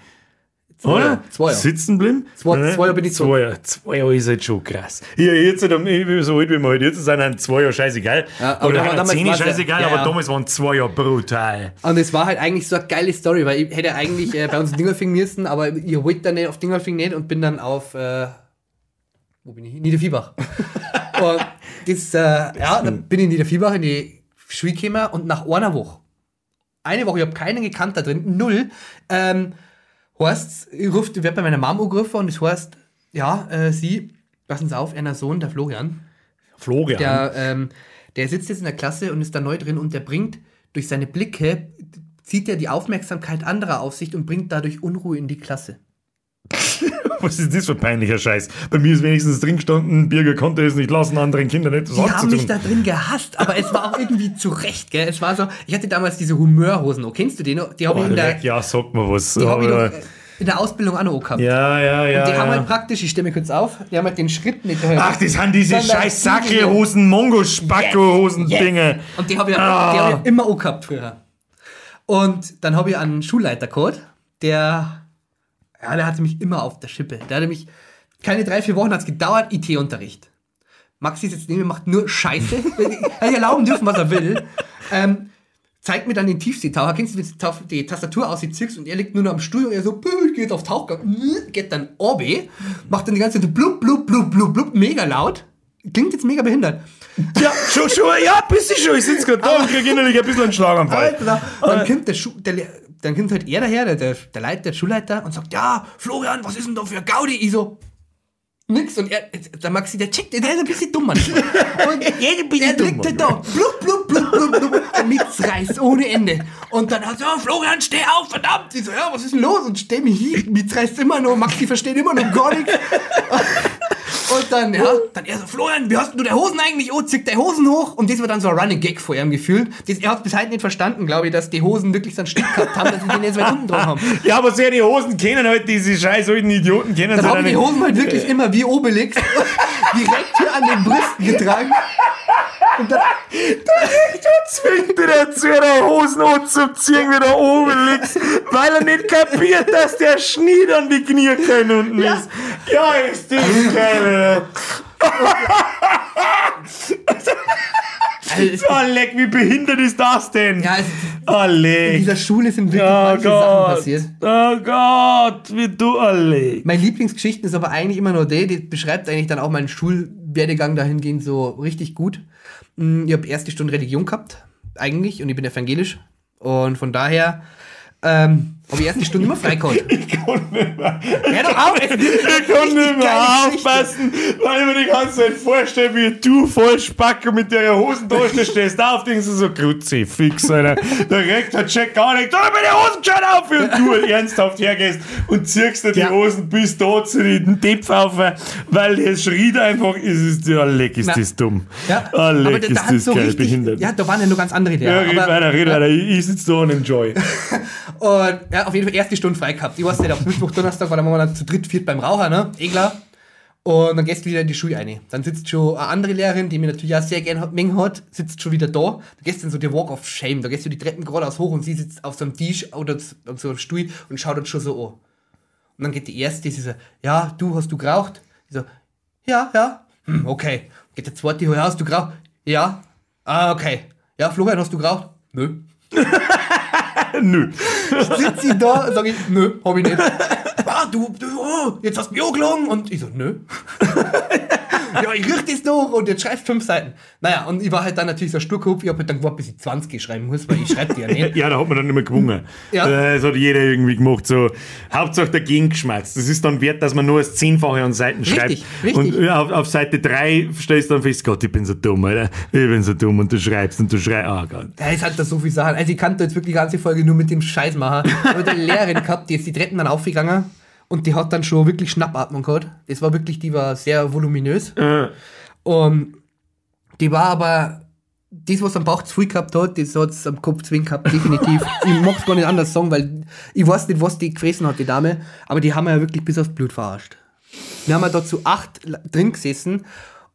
Oder? Zwei Jahre. Sitzen bleiben? Zwei- zwei Jahre bin ich so. Zwei Jahre, zwei Jahre ist halt schon krass. Ja, jetzt, ich bin so alt wie wir heute, jetzt sind halt zwei Jahre scheißegal. Ja, aber Oder halt damals zehn war's ja- scheißegal, ja, aber damals waren zwei Jahre brutal. Und es war halt eigentlich so eine geile Story, weil ich hätte eigentlich äh, bei uns in Dingelfing müssen, aber ihr wollt dann nicht auf Dingelfing nicht und bin dann auf, äh, wo bin ich? Niederviehbach. und das, äh, ja, dann bin ich in Niederviehbach in die Schule gekommen und nach einer Woche, eine Woche, ich habe keinen gekannt da drin, null, ähm, heißt, ich, ruf, ich werde bei meiner Mama angerufen und es heißt, ja, äh, sie, passen Sie auf, einer Sohn, der Florian, Florian. der, ähm, der sitzt jetzt in der Klasse und ist da neu drin und der bringt durch seine Blicke, zieht er die Aufmerksamkeit anderer auf sich und bringt dadurch Unruhe in die Klasse. Was ist das für ein peinlicher Scheiß? Bei mir ist wenigstens drin gestanden, Birger konnte es nicht lassen, anderen Kindern etwas Die haben mich da drin gehasst, aber es war auch irgendwie zu Recht, gell? Es war so, ich hatte damals diese Humörhosen, oh, kennst du die noch? Die habe Oh, ich in der, ja, sag mal was. die hab ich doch, äh, in der Ausbildung auch noch gehabt. Ja, ja, ja. Die ja. haben halt praktisch, ich stelle mich kurz auf, die haben halt den Schritt nicht erhöht. Ach, das sind diese scheiß Sackelhosen, Mongo-Spacko-Hosen-Dinge. Und die habe ich, Ah. die hab ich immer auch gehabt früher. Und dann habe ich einen Schulleiter gehabt, der, ja, der hatte mich immer auf der Schippe. Der hatte mich, keine drei, vier Wochen hat es gedauert, IT-Unterricht. Maxi sitzt neben mir, macht nur Scheiße. er erlauben dürfen, was er will. Ähm, zeigt mir dann den Tiefseetaucher. Kennst du, wenn die- Tastatur aussieht, zirkst und er liegt nur noch am Stuhl und er so, "Puh, ich geh jetzt auf Tauchgang, geht dann Orbe, macht dann die ganze Zeit blub, blub, blub, blub, blub, mega laut. Klingt jetzt mega behindert. Ja, schon, schon, ja, bist du schon. Ich sitze gerade da und kriege innerlich ein bisschen einen Schlaganfall. Alter, dann kommt der, Schu der, dann kommt halt er daher, der, der, der Leiter, der Schulleiter, und sagt, ja, Florian, was ist denn da für ein Gaudi? Ich so, nix. Und er, der Maxi, der checkt, der ist ein bisschen dumm, Mann. Und Jeder er dumm, liegt halt da, blub, blub, blub, blub, blub, und nichts reißt, ohne Ende. Und dann hat er, so, Florian, steh auf, verdammt. Ich so, ja, was ist denn los? Und steh mich hin, mich reißt immer noch, Maxi versteht immer noch gar nichts. Und dann, ja, dann er so, Florian, wie hast du der Hosen eigentlich? Oh, zick deine Hosen hoch. Und das war dann so ein Running Gag vor ihm gefühlt. Das, er hat bis heute nicht verstanden, glaube ich, dass die Hosen wirklich so einen Stück gehabt haben, dass sie den jetzt weit unten drauf haben. Ja, aber sehr die Hosen kennen halt diese scheiß alten Idioten kennen Dann haben die Hosen halt wirklich immer wie Obelix direkt hier an den Brüsten getragen. Und dann, zwingt ihn dazu, der Hosen anzuziehen, wie der oben liegt, weil er nicht kapiert, dass der Schnied an die Knie kein unten ist. Ja, ist das geil, also, Oh, leck, wie behindert ist das denn? ja, es, Oh, in leck. dieser Schule sind wirklich Oh manche Sachen Gott. passiert. Oh Gott, wie du, oh, leck. Meine Lieblingsgeschichte ist aber eigentlich immer nur die, die beschreibt eigentlich dann auch meinen Schulwerdegang dahingehend so richtig gut. Mm, Ich habe erste Stunde Religion gehabt, eigentlich, und ich bin evangelisch. Und von daher ähm, habe ich erste Stunde immer frei gehabt. Ich kann nicht mehr. Hör doch auf! ist Ich kann nicht mehr aufpassen, weil ich mir die ganze Zeit vorstelle, wie du voll Spacke mit der Hosentasche stehst. Da auf denkst du so, Kruzifix, Alter. Da regt der Check gar nicht. Da mir die Hosen gescheit auf! Und du ernsthaft hergehst und ziehst dir die Ja. Hosen bis da zu den Depf auf, weil es schreit einfach, ist es, ja, leck, ist Na. das dumm. Ja, Ah, leck, aber da, ist da das so geil, richtig, behindert. ja, da waren ja nur ganz andere Ja, Lehrer. red aber, weiter, red weiter. Ich, ich sitze da und enjoy. Und ja, auf jeden Fall erste Stunde frei gehabt. Ich weiß nicht, auf Mittwoch, Donnerstag war dann zu dritt, viert beim Raucher, ne? Eh klar. Und dann gehst du wieder in die Schule rein. Dann sitzt schon eine andere Lehrerin, die mir natürlich auch sehr gerne mengen hat, sitzt schon wieder da. Da gehst du in so der Walk of Shame. Da gehst du die Treppen geradeaus hoch und sie sitzt auf so einem Tisch oder auf so einem Stuhl und schaut uns schon so an. Und dann geht die erste, sie so, ja, du, hast du geraucht? Ich so, ja, ja. Hm, okay. Geht der zweite, ja, hast du geraucht? Ja. Ah, okay. Ja, Florian, hast du geraucht? Nö. Nö. sitzt sie da, sag ich, nö, hab ich nicht. Ah, du, du, oh, jetzt hast du mich angelogen. Und ich so, nö. ja, ich riech das doch und jetzt schreibst fünf Seiten. Naja, und ich war halt dann natürlich so Sturkopf, ich hab halt dann gewartet, bis ich 20 schreiben muss, weil ich schreib die ja nicht. Ja, da hat man dann nicht mehr gewungen. Ja. Das hat jeder irgendwie gemacht. So, Hauptsache dagegen geschmatzt. Das ist dann wert, dass man nur das Zehnfache an Seiten schreibt. Richtig, richtig. Und ja, auf, auf Seite 3 stellst du dann fest, Gott, ich bin so dumm, Alter. Ich bin so dumm. Und du schreibst und du schreibst, oh Gott. Da ist halt da so viel Sachen. Also ich kannte jetzt wirklich die ganze Folge nur mit dem Scheiß machen. Aber der Lehrerin gehabt, die ist die Treppen dann aufgegangen und die hat dann schon wirklich Schnappatmung gehabt. Das war wirklich, die war sehr voluminös. Äh, Und die war aber, das, was am Bauch zu viel gehabt hat, das hat es am Kopf zu wenig gehabt, definitiv. ich mag es gar nicht anders sagen, weil ich weiß nicht, was die gefressen hat, die Dame, aber die haben wir ja wirklich bis aufs Blut verarscht. Wir haben ja da zu acht drin gesessen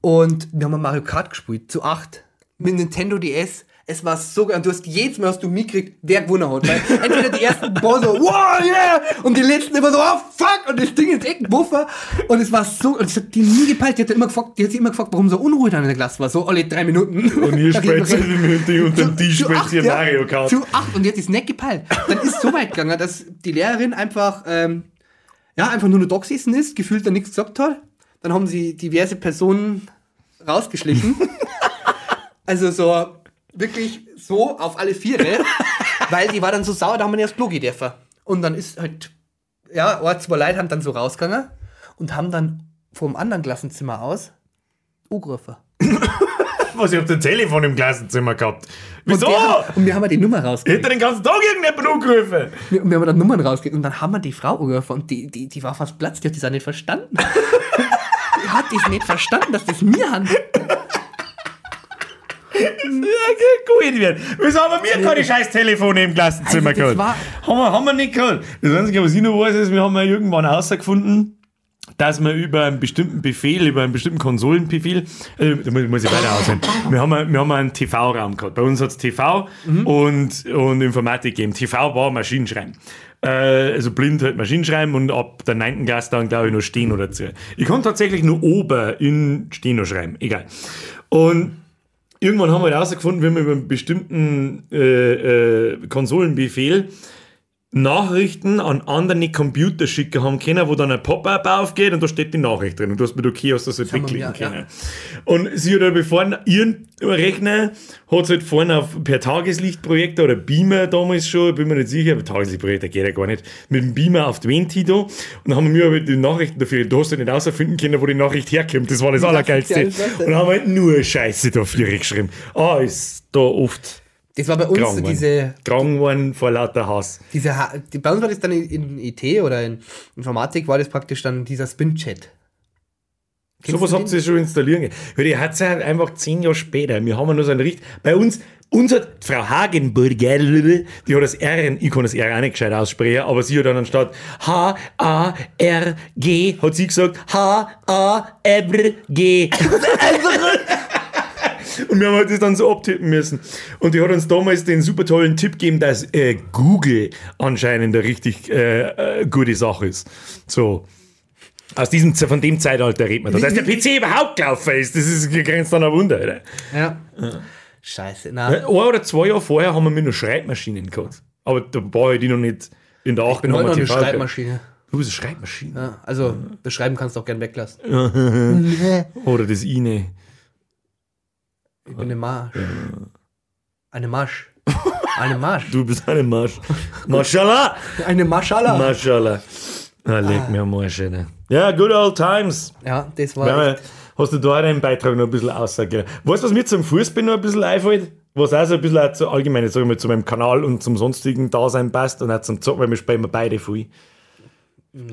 und wir haben Mario Kart gespielt, zu acht, mit Nintendo DS. Es war so geil. Und du hast jedes Mal hast du mitgekriegt, wer gewonnen hat. Weil entweder die ersten paar so, wow, yeah! Und die letzten immer so, oh, fuck! Und das Ding ist echt ein Buffer. Und es war so, und es hat die nie gepeilt. Die hat, dann immer gefragt, die hat sich immer gefragt, warum so Unruhe da in der Klasse war. So alle drei Minuten. und ihr spielt rein. sich unter dem Tisch, Zu spielt ihr ja. Mario Kart. Zu acht und jetzt ist nicht gepeilt. Dann ist es so weit gegangen, dass die Lehrerin einfach, ähm, ja, einfach nur noch da gesessen ist, gefühlt da nichts gesagt hat. Dann haben sie diverse Personen rausgeschlichen. also so, wirklich so auf alle Viere, weil die war dann so sauer, da haben wir nicht aufs Klo gehen dürfen. Und dann ist halt, ja, ein, zwei Leute haben dann so rausgegangen und haben dann vom anderen Klassenzimmer aus angerufen. Was, ich hab ein Telefon im Klassenzimmer gehabt. Wieso? Und, der, und wir haben ja die Nummer rausgekriegt. Hätte den ganzen Tag irgendjemand angerufen. Wir, wir haben dann Nummern rausgekriegt und dann haben wir die Frau angerufen und die, die, die war fast platz, die hat das auch nicht verstanden. die hat das nicht verstanden, dass das mir handelt. Ja, gut werden. Wieso haben wir keine scheiß Telefone im Klassenzimmer Also gehabt? Haben wir, haben wir nicht gehabt. Das Einzige, was ich noch weiß, ist, wir haben ja irgendwann herausgefunden, dass man über einen bestimmten Befehl, über einen bestimmten Konsolenbefehl, äh, da muss, ich weiter aussehen. Wir haben, einen- wir haben einen TV-Raum gehabt. Bei uns hat es TV und, und Informatik gegeben. TV war Maschinenschreiben. Äh, also blind halt Maschinenschreiben und ab der 9. Klasse dann, glaube ich, noch Steno dazu. Ich konnte tatsächlich nur oben in Steno schreiben. Egal. Und irgendwann haben wir herausgefunden, wenn wir über einen bestimmten äh, äh, Konsolenbefehl Nachrichten an andere Computer schicken haben können, wo dann ein Pop-up aufgeht und da steht die Nachricht drin und du hast mit okay hast das halt wegklicken ja, können. Und sie hat halt bevor ihren Rechner hat halt vorne auf per Tageslichtprojektor oder Beamer damals schon, bin mir nicht sicher, aber Tageslichtprojektor geht ja gar nicht, mit dem Beamer auf die Venti da und dann haben wir aber die Nachrichten dafür, du hast ja nicht rausfinden können, wo die Nachricht herkommt, das war das Allergeilste. Und haben wir halt nur Scheiße dafür geschrieben. Ah, ist da oft Das war bei uns geworden. diese, Krank geworden vor lauter Hass. diese Ha- die, bei uns war das dann in, in IT oder in Informatik war das praktisch dann dieser Spin-Chat. So was habt ihr schon installieren. Weil die hat halt einfach zehn Jahre später. Wir haben nur so einen Richt. Bei uns, unser Frau Hagenburger, die hat das R, ich kann das R auch nicht gescheit aussprechen, aber sie hat dann anstatt H-A-R-G, hat sie gesagt H-A-R-G. Und wir haben halt das dann so abtippen müssen. Und die hat uns damals den super tollen Tipp gegeben, dass äh, Google anscheinend eine richtig äh, äh, gute Sache ist. So. Aus diesem, von dem Zeitalter redet man da. Dass der PC überhaupt gelaufen ist, das ist grenzt dann ein Wunder, oder? Ja. Scheiße, na. Ein oder zwei Jahre vorher haben wir mit noch Schreibmaschinen gehabt. Aber da war ich die noch nicht in der 8. bin heute noch eine gehabt. Schreibmaschine. Du bist eine Schreibmaschine. Ja, also, das Schreiben kannst du auch gern weglassen. Oder das INE. Ich bin eine Marsch. Eine Marsch. Eine Marsch. Du bist eine Marsch. Mashallah! Eine Maschallah. Mashallah. Ah, leg mir am Arsch, Alter. Ja, good old times. Ja, das war. Echt- hast du da deinen Beitrag noch ein bisschen aussagen? Weißt du, was mir zum Fußball noch ein bisschen einfällt? Was auch so ein bisschen auch zu allgemein, sag ich mal, zu meinem Kanal und zum sonstigen Dasein passt und auch zum Zocken, weil wir spielen wir beide viel.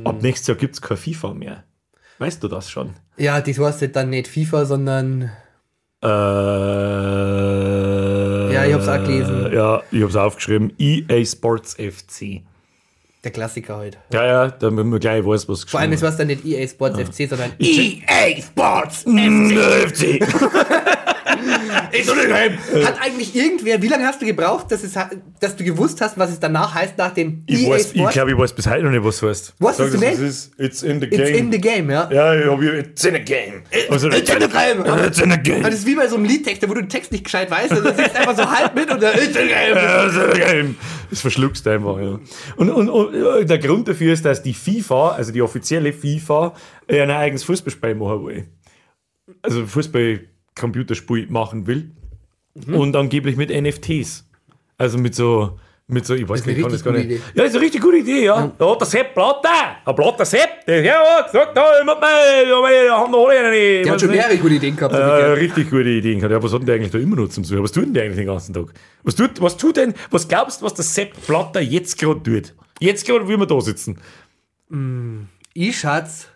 Ab nächstes Jahr gibt es kein FIFA mehr. Weißt du das schon? Ja, das heißt dann nicht FIFA, sondern. Äh, ja, ich hab's auch gelesen. Ja, ich hab's aufgeschrieben. EA Sports FC. Der Klassiker heute. Ja, ja, damit man gleich weiß, was Vor allem, es geschrieben war dann nicht EA Sports FC, sondern EA Sports FC. Nicht geheim. Hat eigentlich irgendwer, wie lange hast du gebraucht, dass, es, dass du gewusst hast, was es danach heißt nach dem Ich, EA weiß, ich glaube, ich weiß bis heute noch nicht, was es heißt. Was Sag ist das, denn was ist. It's in the game. It's in the game, ja. ja, ich hab, it's in the game. Also, It's in the game. It's in the game. Das ist wie bei so einem Liedtext, wo du den Text nicht gescheit weißt, also du singst einfach so halb mit und dann It's in the game. It's in the game. Das verschluckst du einfach, ja. Und, und, und der Grund dafür ist, dass die FIFA, also die offizielle FIFA, ein eigenes Fußballspiel machen will. Also Fußball-Computerspiel machen will. Mhm. Und angeblich mit NFTs. Also mit so, mit so, ich weiß nicht, ich kann das gar nicht. gute Ja, das ist eine richtig gute Idee, ja. Da hat der Sepp Blatter, ein Blatter Sepp, der ja, hat gesagt, da, wir haben noch alle eine. Der hat schon mehrere gute Ideen gehabt. gehört. richtig gute Ideen gehabt. Ja, was hat denn der eigentlich da immer noch zum Tun? Was tut denn der eigentlich den ganzen Tag? Was tut, was tut denn, was glaubst du, was der Sepp Blatter jetzt gerade tut? Jetzt gerade, wie wir da sitzen. Ich schätze,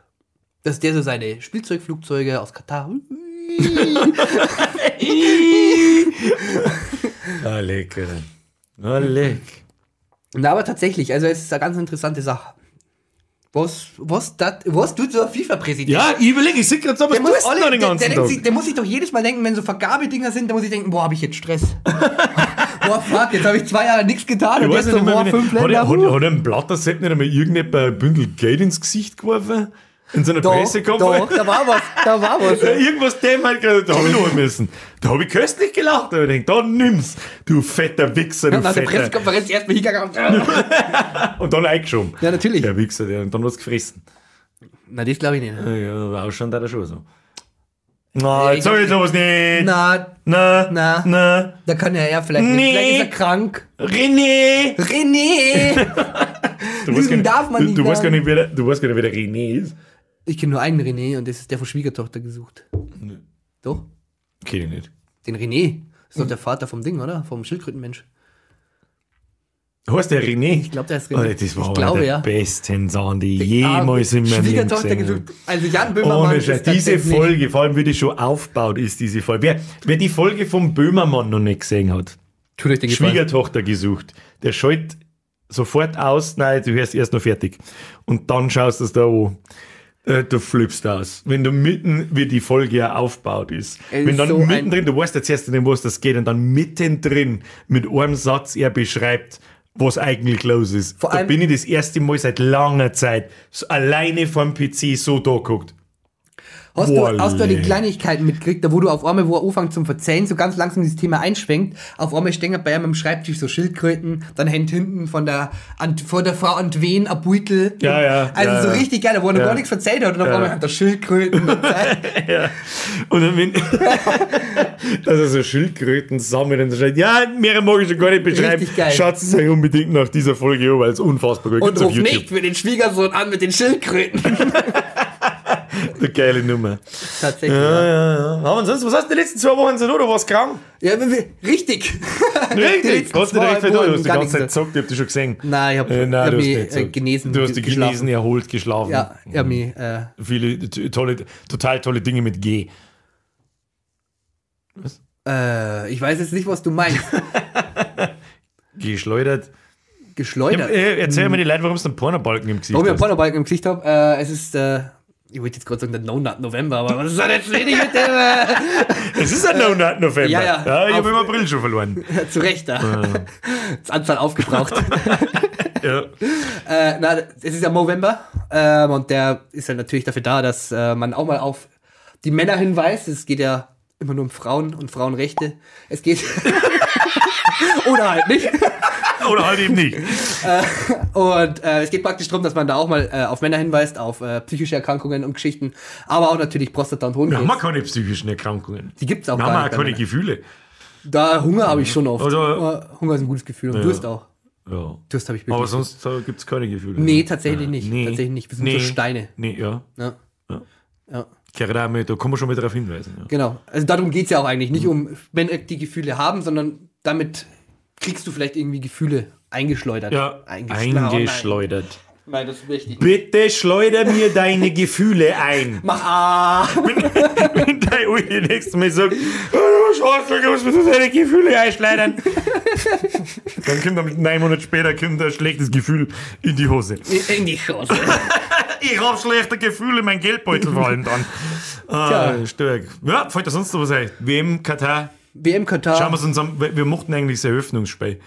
dass der so seine Spielzeugflugzeuge aus Katar. Ah, lecker. Ah, leck. Na, aber tatsächlich, also es ist eine ganz interessante Sache. Was, was, dat, was tut so ein FIFA-Präsident? Ja, ich überlege, ich sehe gerade so, was Der muss, alle, da der, den der, ganzen denkt Tag? sich, der muss sich doch jedes Mal denken, wenn so Vergabedinger sind, der muss sich denken, boah, habe ich jetzt Stress. boah, fuck, jetzt habe ich zwei Jahre nichts getan Ich und jetzt so, boah, fünf hat, Länder. er- hat, huh. hat er ein Blatter-Set nicht einmal irgendjemand ein Bündel Geld ins Gesicht geworfen? In so einer Doch, doch, Pressekonferenz? da war was, da war was. Ja, irgendwas dem halt gerade, da hab ich holen müssen. Da hab ich köstlich gelacht. Da hab ich gedacht, da nimm's, du fetter Wichser, du Nach der fetter. Pressekonferenz erstmal hingegangen. Und dann eingeschoben. Ja, natürlich. Der Wichser, der, und dann was gefressen. Na, das glaube ich nicht. Ja, ja, ausschauen da schon so. Na, ich jetzt sag ich sowas nicht. Na, Na, Na. na. da kann er ja vielleicht nicht. Nee. Vielleicht ist er krank. René! René! Du weißt gar nicht, darf man du, nicht du, weißt gar nicht, wer der, du weißt gar nicht, wer der René ist. Ich kenne nur einen René und das ist der von Schwiegertochter gesucht. Doch? Kenn ich nicht. Den René. Das ist doch der Vater vom Ding, oder? Vom Schildkrötenmensch. Heißt der René? Ich glaube, der ist Oh, René. das war ich glaube, der ja. besten Sachen, die ich jemals in meinem Leben Schwiegertochter gesehen habe. gesucht. Also Jan Böhmermann Ohne ist Scheiß, diese Folge, vor allem wie die schon aufbaut ist, diese Folge. Wer, wer die Folge vom Böhmermann noch nicht gesehen hat, Tut euch den Gefallen. Schwiegertochter gesucht, der schaltet sofort aus, nein, du hörst erst noch fertig. Und dann schaust du es da an. Äh, Du flippst aus. Wenn du mitten, wie die Folge ja aufgebaut ist. Es Wenn dann so mittendrin, du weißt jetzt erst nicht, was das geht, und dann mittendrin mit einem Satz er beschreibt, was eigentlich los ist. Vor da bin ich das erste Mal seit langer Zeit alleine vom PC so da geguckt. Hast du, hast du die Kleinigkeiten mitgekriegt, da wo du auf einmal, wo er anfängt zum Verzeihen, so ganz langsam dieses Thema einschwenkt, auf einmal stehen bei ihm am Schreibtisch so Schildkröten, dann hängt hinten von der, an, vor der Frau Antwen ein Beutel. Ja, ja, Also ja, so ja. richtig geil, wo er noch Ja. gar nichts verzeiht hat und auf einmal hat er Schildkröten. ja. Und dann, wenn, dass er so Schildkröten sammelt und so schreibt, ja, mehr mag ich schon gar nicht beschreiben. Schaut es euch unbedingt nach dieser Folge an, weil es unfassbar gut und Gibt's auf ruft nicht für den Schwiegersohn an mit den Schildkröten. Eine geile Nummer. Tatsächlich. Ja, Ja, ja, ja. Aber sonst, was hast du die letzten zwei Wochen so, du warst krank? ja. wenn wir, richtig. Richtig. Hast du direkt Wochen du hast die ganze Zeit gesagt, ich hab dich schon gesehen. Nein, ich hab- äh, ich nein, hab du hast mich, äh, genesen Du hast dich genesen, erholt, geschlafen. Ja, ich hab mich, äh, Viele t- tolle, total tolle Dinge mit G. äh, ich weiß jetzt nicht, was du meinst. Geschleudert. Geschleudert. Äh, erzähl mir die Leute, warum du einen Pornobalken im Gesicht Warum ich einen hast. Pornobalken im Gesicht habe, äh, es ist, äh, ich wollte jetzt gerade sagen, der No Nut November, aber was ist denn jetzt wenig mit dem, äh, Es ist ein No-Nut November. Ja, ja. ich Auf- habe im April schon verloren. zu Recht da. Das Anzahl aufgebraucht. Ja. äh, na, es ist ja Movember, ähm, und der ist ja natürlich dafür da, dass äh, man auch mal auf die Männer hinweist. Es geht ja immer nur um Frauen und Frauenrechte. Es geht. Oder halt nicht. Oder halt eben nicht. Und äh, es geht praktisch darum, dass man da auch mal äh, auf Männer hinweist, auf äh, psychische Erkrankungen und Geschichten, aber auch natürlich Prostata und Wir haben Hodenkrebs. ja keine psychischen Erkrankungen. Die gibt's auch Wir gar haben nicht. auch bei keine. Gefühle. Da Hunger habe ich schon oft. Also- Hunger ist ein gutes Gefühl und Durst auch. Ja. Durst habe ich wirklich. Aber sonst äh, gibt es keine Gefühle. Nee, tatsächlich nicht. Tatsächlich nicht. Wir sind nee. so Steine. Nee, ja. Ja. Ja. Ja. Gerrit auch mit, da kann man schon mal darauf hinweisen. Ja. Genau. Also darum geht's ja auch eigentlich. Nicht um Männer, die Gefühle haben, sondern damit kriegst du vielleicht irgendwie Gefühle eingeschleudert. Ja, Eingeschleudert. eingeschleudert. Nein, das ist wichtig. Bitte schleuder mir deine Gefühle ein. Mach ah. Wenn dein Uli nächstes Mal sagt, oh, du Schwarzer, du musst mir deine Gefühle einschleudern. Dann kommt am neun Monate später kommt ein schlechtes Gefühl in die Hose. In die Chance. Ich hab schlechte Gefühle, mein Geldbeutel vor allem dann. Tja. stark. Ja, fällt da sonst noch was ein? WM, Katar. WM Katar. Schauen wir uns an, wir mochten eigentlich das Eröffnungsspiel.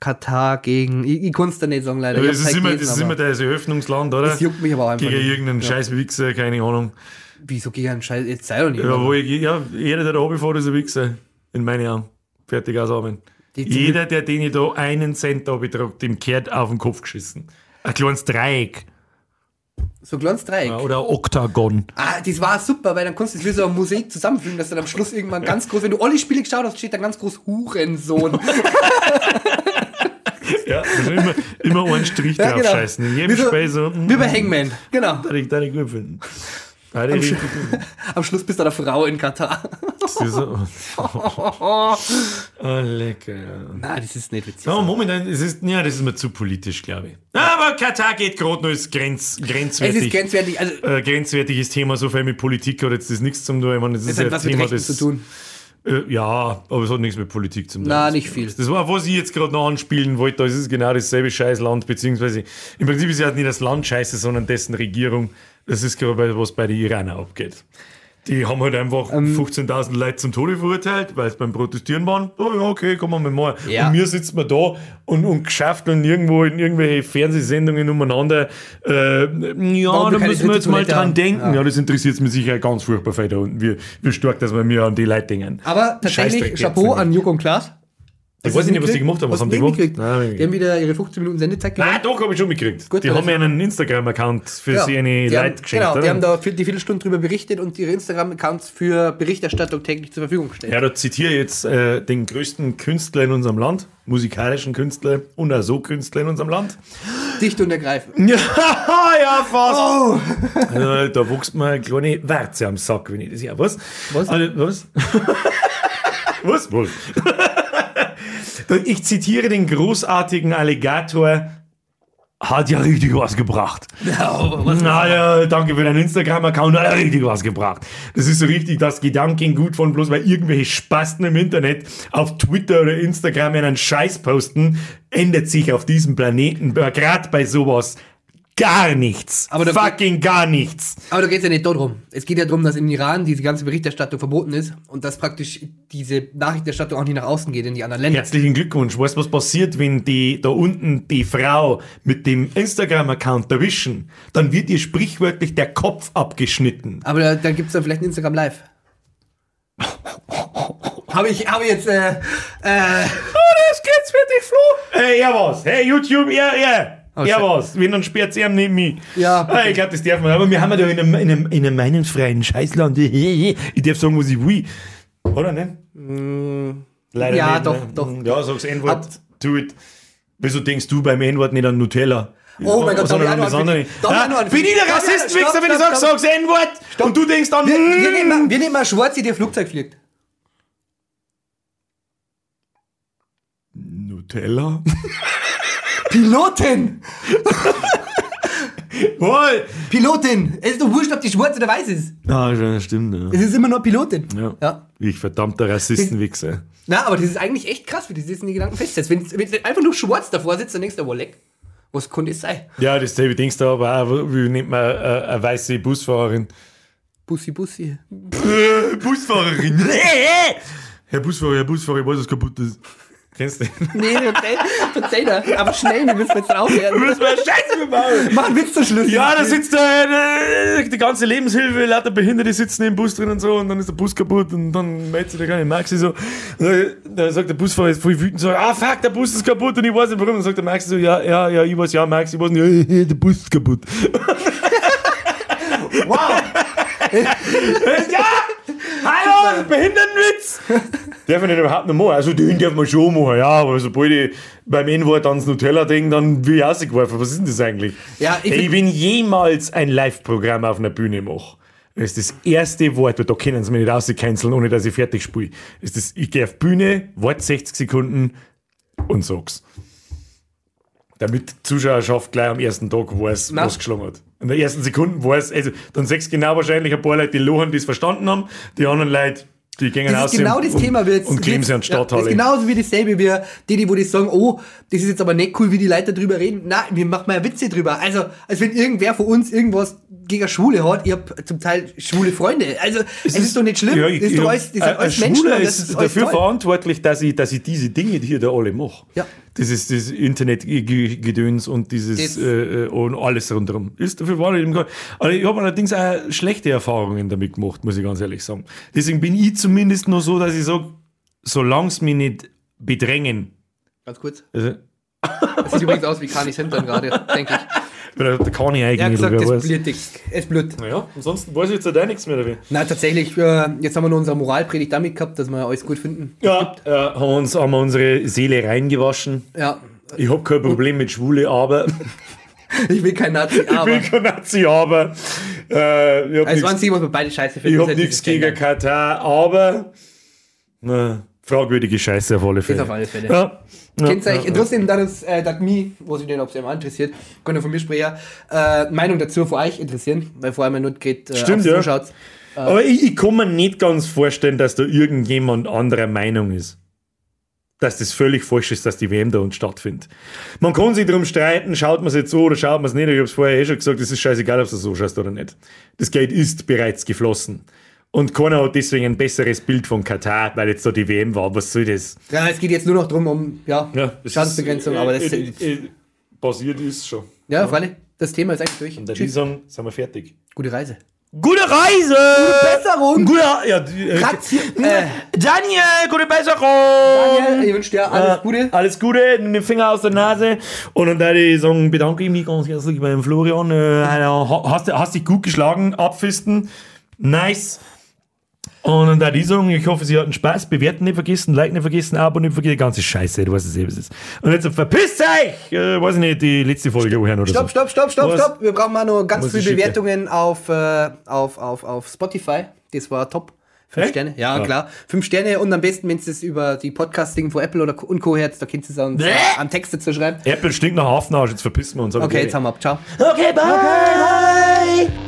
Katar gegen. Ich, ich kann es da nicht sagen, leider. Ich das ist, immer, gelesen, das ist immer das Eröffnungsland, oder? Das juckt mich aber auch einfach Gegen nicht. irgendeinen scheiß Wichser, keine Ahnung. Wieso gegen einen Scheiß? Jetzt sei doch nicht. Ja, wo ich, ja, jeder, der da runterfährt, ist ein Wichser. In meinen Augen. Fertig. Die- die- Jeder, der den ich da einen Cent da betragt, dem kehrt auf den Kopf geschissen. Ein kleines Dreieck. So ein kleines Dreieck. Ja, oder Oktagon. Ah, das war super, weil dann konntest du es wie so ein Mosaik zusammenfügen, dass dann am Schluss irgendwann ganz groß, wenn du alle Spiele geschaut hast, steht da ganz groß Hurensohn. Ja, also immer, immer einen Strich Ja, genau. draufscheißen. In jedem Wie so- Spiel so. Wie bei Hangman. Genau. Da ich, da ich gut finden. Ich richtig gut. Am Schluss bist du eine Frau in Katar. Das ist so. Oh, lecker. Nein, das ist nicht witzig. Ja, momentan, es ist, ja, das ist mir zu politisch, glaube ich. Aber Katar geht gerade noch als Grenz, es grenzwertig. ist grenzwertig. Also, äh, grenzwertiges Thema, so viel mit Politik hat jetzt das nichts zu tun. Ich meine, das ist es ja ein mit Thema, das. zu tun. Äh, ja, aber es hat nichts mit Politik zu tun. Na, nicht viel. Das war, was ich jetzt gerade noch anspielen wollte, das ist genau dasselbe Scheißland, beziehungsweise im Prinzip ist ja nicht das Land scheiße, sondern dessen Regierung. Das ist gerade was bei den Iranern abgeht. Die haben halt einfach Ähm. 15.000 Leute zum Tode verurteilt, weil es beim Protestieren waren. Oh ja, okay, kommen wir mal. Ja. Und wir sitzen wir da und, und geschafteln irgendwo in irgendwelche Fernsehsendungen umeinander. Äh, ja, da müssen wir jetzt mal dran haben. denken. Ja. Ja, das interessiert mich sicher ganz furchtbar viel da unten, wie, wie stark, dass wir mir an die Leute denken. Aber tatsächlich, Chapeau an Joko und Klaas. Ich weiß nicht, was die gemacht haben. Was haben die gemacht? Nein, Die haben wieder ihre 15 Minuten Sendezeit gemacht. doch, habe ich schon mitgekriegt. Gut, die haben ja einen Instagram-Account für Ja, sie eine die Leute geschenkt, Genau, die oder? haben da viel- die Viertelstunde drüber berichtet und ihre Instagram-Accounts für Berichterstattung täglich zur Verfügung gestellt. ja, da zitiere ich jetzt äh, den größten Künstler in unserem Land, musikalischen Künstler und auch so Künstler in unserem Land. Dicht und ergreifend. Ja, ja, fast. Oh! Also, da wächst mir eine kleine Warze am Sack, wenn ich das ja. Was? Was? Also, was? was? Was? Ich zitiere den großartigen Alligator. Hat ja richtig was gebracht. Ja, was Na ja, danke für deinen Instagram-Account, hat ja richtig was gebracht. Das ist so richtig das Gedankengut von bloß, weil irgendwelche Spasten im Internet auf Twitter oder Instagram einen Scheiß posten, ändert sich auf diesem Planeten, gerade bei sowas, gar nichts. Aber Fucking gar nichts. Aber da geht es ja nicht darum. Es geht ja darum, dass im Iran diese ganze Berichterstattung verboten ist und dass praktisch diese Nachrichterstattung auch nicht nach außen geht in die anderen Länder. Herzlichen Glückwunsch. Weißt du, was passiert, wenn die da unten die Frau mit dem Instagram-Account erwischen? Dann wird ihr sprichwörtlich der Kopf abgeschnitten. Aber da, dann gibt es dann vielleicht ein Instagram Live. habe ich, habe ich jetzt, äh, äh, das geht's für dich, Flo. Hey, er was. Hey, YouTube, er, er. Oh, er shit. was. Wenn, dann sperrt sie neben mich. Ja, Ah, ich glaube, das darf man. Aber wir haben ja da in einem, in einem, in einem meinungsfreien Scheißland. Ich darf sagen, was ich will. Oder nicht? Leider Mm. Ja, nicht. doch, ne? doch. Ja, sag's N-Wort. Do it. Wieso denkst du beim N-Wort nicht an Nutella? Oh mein Gott, sondern an ich das andere. Ah, Bin ich der Rassistenwichser, stopp, wenn ich stopp, sag, stopp. sag's N-Wort? Und du denkst dann, wir, wir, nehmen mm. mal, wir nehmen mal Schwarzi, der Flugzeug fliegt. Nutella? Pilotin! Wohl. Pilotin! Es ist doch wurscht, ob die schwarz oder weiß ist. Ah, schon, stimmt. Ja. Es ist immer nur Pilotin. Ja. ja. Ich verdammter Rassistenwichser. Na, aber das ist eigentlich echt krass, wie du die Gedanken festsetzt. Wenn, wenn einfach nur schwarz davor sitzt, dann denkst du, wo leck. Was kann das sein? Ja, das selbe Dings da, aber auch, wie nennt man äh, eine weiße Busfahrerin? Bussi, Bussi. Busfahrerin! Herr Busfahrer, Herr Busfahrer, ich weiß, was kaputt ist. Kennst du den? Nee, verzeih, verzeih da. Aber schnell, wir müssen jetzt aufhören. müssen wir Scheiße bebauen! Mach einen Witz zum Schluss. Ja, da sitzt da äh, die ganze Lebenshilfe, lauter Behinderte sitzen im Bus drin und so und dann ist der Bus kaputt und dann meldet sich der kleine Maxi so. Dann- Dann sagt der Busfahrer jetzt voll wütend so, ah fuck, der Bus ist kaputt und ich weiß nicht warum. Dann sagt der Maxi so, ja, ja, ja, ich weiß ja, Maxi, ich weiß nicht, ja, der Bus ist kaputt. Wow! Ja! Hallo, Behindertenwitz! darf man nicht überhaupt nicht machen. Also den darf man schon machen, ja, aber sobald ich beim N-Wort ans Nutella denke, dann will ich rausgeworfen. Was ist denn das eigentlich? Ja, ich Ey, wenn ich jemals ein Live-Programm auf einer Bühne mache, ist das erste Wort, weil da können sie mich nicht rauscanceln, ohne dass ich fertig spiele. Ist das, ich gehe auf die Bühne, warte 60 Sekunden und sag's. Damit die Zuschauerschaft gleich am ersten Tag weiß, Na. was geschlagen hat. In der ersten Sekunde weiß, also dann sechs genau wahrscheinlich ein paar Leute, die lachen, die es verstanden haben, die anderen Leute, die gehen Das raus ist genau und, das Thema. Wie jetzt, und kleben sie an die ja, Das Stadthalle. ist genauso wie dasselbe, wie die, die, wo die sagen, oh, das ist jetzt aber nicht cool, wie die Leute drüber reden. Nein, wir machen mal Witze drüber. Also, als wenn irgendwer von uns irgendwas gegen Schwule hat. Ich habe zum Teil schwule Freunde. Also, es, ist, doch nicht schlimm. Ja, ich, das ist doch alles, das sind ein- ein alles Menschen. Schwuler und das ist, alles dafür toll. verantwortlich, dass ich, dass ich diese Dinge hier da alle mache. Ja. Das ist das Internetgedöns und dieses äh, und alles rundherum. Ist dafür war ich. Aber ich habe allerdings auch schlechte Erfahrungen damit gemacht, muss ich ganz ehrlich sagen. Deswegen bin ich zumindest noch so, dass ich sage, solange es mich nicht bedrängen. Ganz kurz. Also, Das sieht übrigens aus wie Kanis Hintern gerade, denke ich. Da kann ich Er hat eigentlich gesagt, es blutet. Es blutet. Naja, ansonsten weiß ich jetzt auch nichts mehr dafür. Na, tatsächlich, äh, jetzt haben wir nur unsere Moralpredigt damit gehabt, dass wir alles gut finden. Ja, äh, haben, wir uns, haben wir unsere Seele reingewaschen. Ja, Ich habe kein Problem mit Schwule, aber ich will kein Nazi, ich aber. bin kein Nazi, aber äh, ich habe Also, nichts waren sie, was wir beide scheiße Ich finden. habe ist halt nichts gegen. Katar, aber na, fragwürdige Scheiße auf alle Fälle. auf alle Fälle. Ja. Kennt ihr ja, euch, ja. trotzdem, dann ist, äh, dass mich, was ich nicht, ob es jemand interessiert, kann ja von mir sprechen, äh, Meinung dazu von euch interessieren, weil vor allem ja nicht geht, äh, Stimmt, ja. Zuschaut. Aber ich, ich kann mir nicht ganz vorstellen, dass da irgendjemand anderer Meinung ist. Dass das völlig falsch ist, dass die WM da uns stattfindet. Man kann sich darum streiten, schaut man es jetzt so oder schaut man es nicht. Ich habe es vorher eh schon gesagt, es ist scheißegal, ob du es so schaust oder nicht. Das Geld ist bereits geflossen. Und keiner hat deswegen ein besseres Bild von Katar, weil jetzt da die WM war. Was soll das? Ja, es geht jetzt nur noch darum, um, ja, das Schadensbegrenzung, ist, aber das, äh, äh, äh, passiert ist schon. ja, freilich, das Thema ist eigentlich durch. Und dann sagen, sind wir fertig. Gute Reise. Gute Reise! Gute Besserung! Gute, ja, äh. Äh, Daniel, gute Besserung! Daniel, ich wünsche dir alles Äh, Gute. Alles Gute, nimm den Finger aus der Nase. Und dann würde ich sagen, bedanke ich mich ganz herzlich beim Florian. Äh, ha- hast, hast dich gut geschlagen, abfisten. Nice. Und dann ich sagen, ich hoffe, Sie hatten Spaß. Bewerten nicht vergessen, liken nicht vergessen, Abo nicht vergessen. Die ganze Scheiße, du weißt es eh, was es ist. Und jetzt verpisst euch! Äh, weiß ich nicht, die letzte Folge hören oder Stopp, so. stopp, stopp, stopp, Was? stopp. Wir brauchen mal noch ganz viele. Bewertungen auf, äh, auf, auf, auf Spotify. Das war top. Fünf Echt? Sterne, ja, Ja. klar. Fünf Sterne und am besten, wenn es über die Podcasting von Apple oder und Co. herz, da könnt ihr uns Bäh. äh, an Texte zu schreiben. Apple stinkt nach Hafenarsch, jetzt verpissen wir uns. Okay, gerne. jetzt haben wir ab. Ciao. Okay, bye.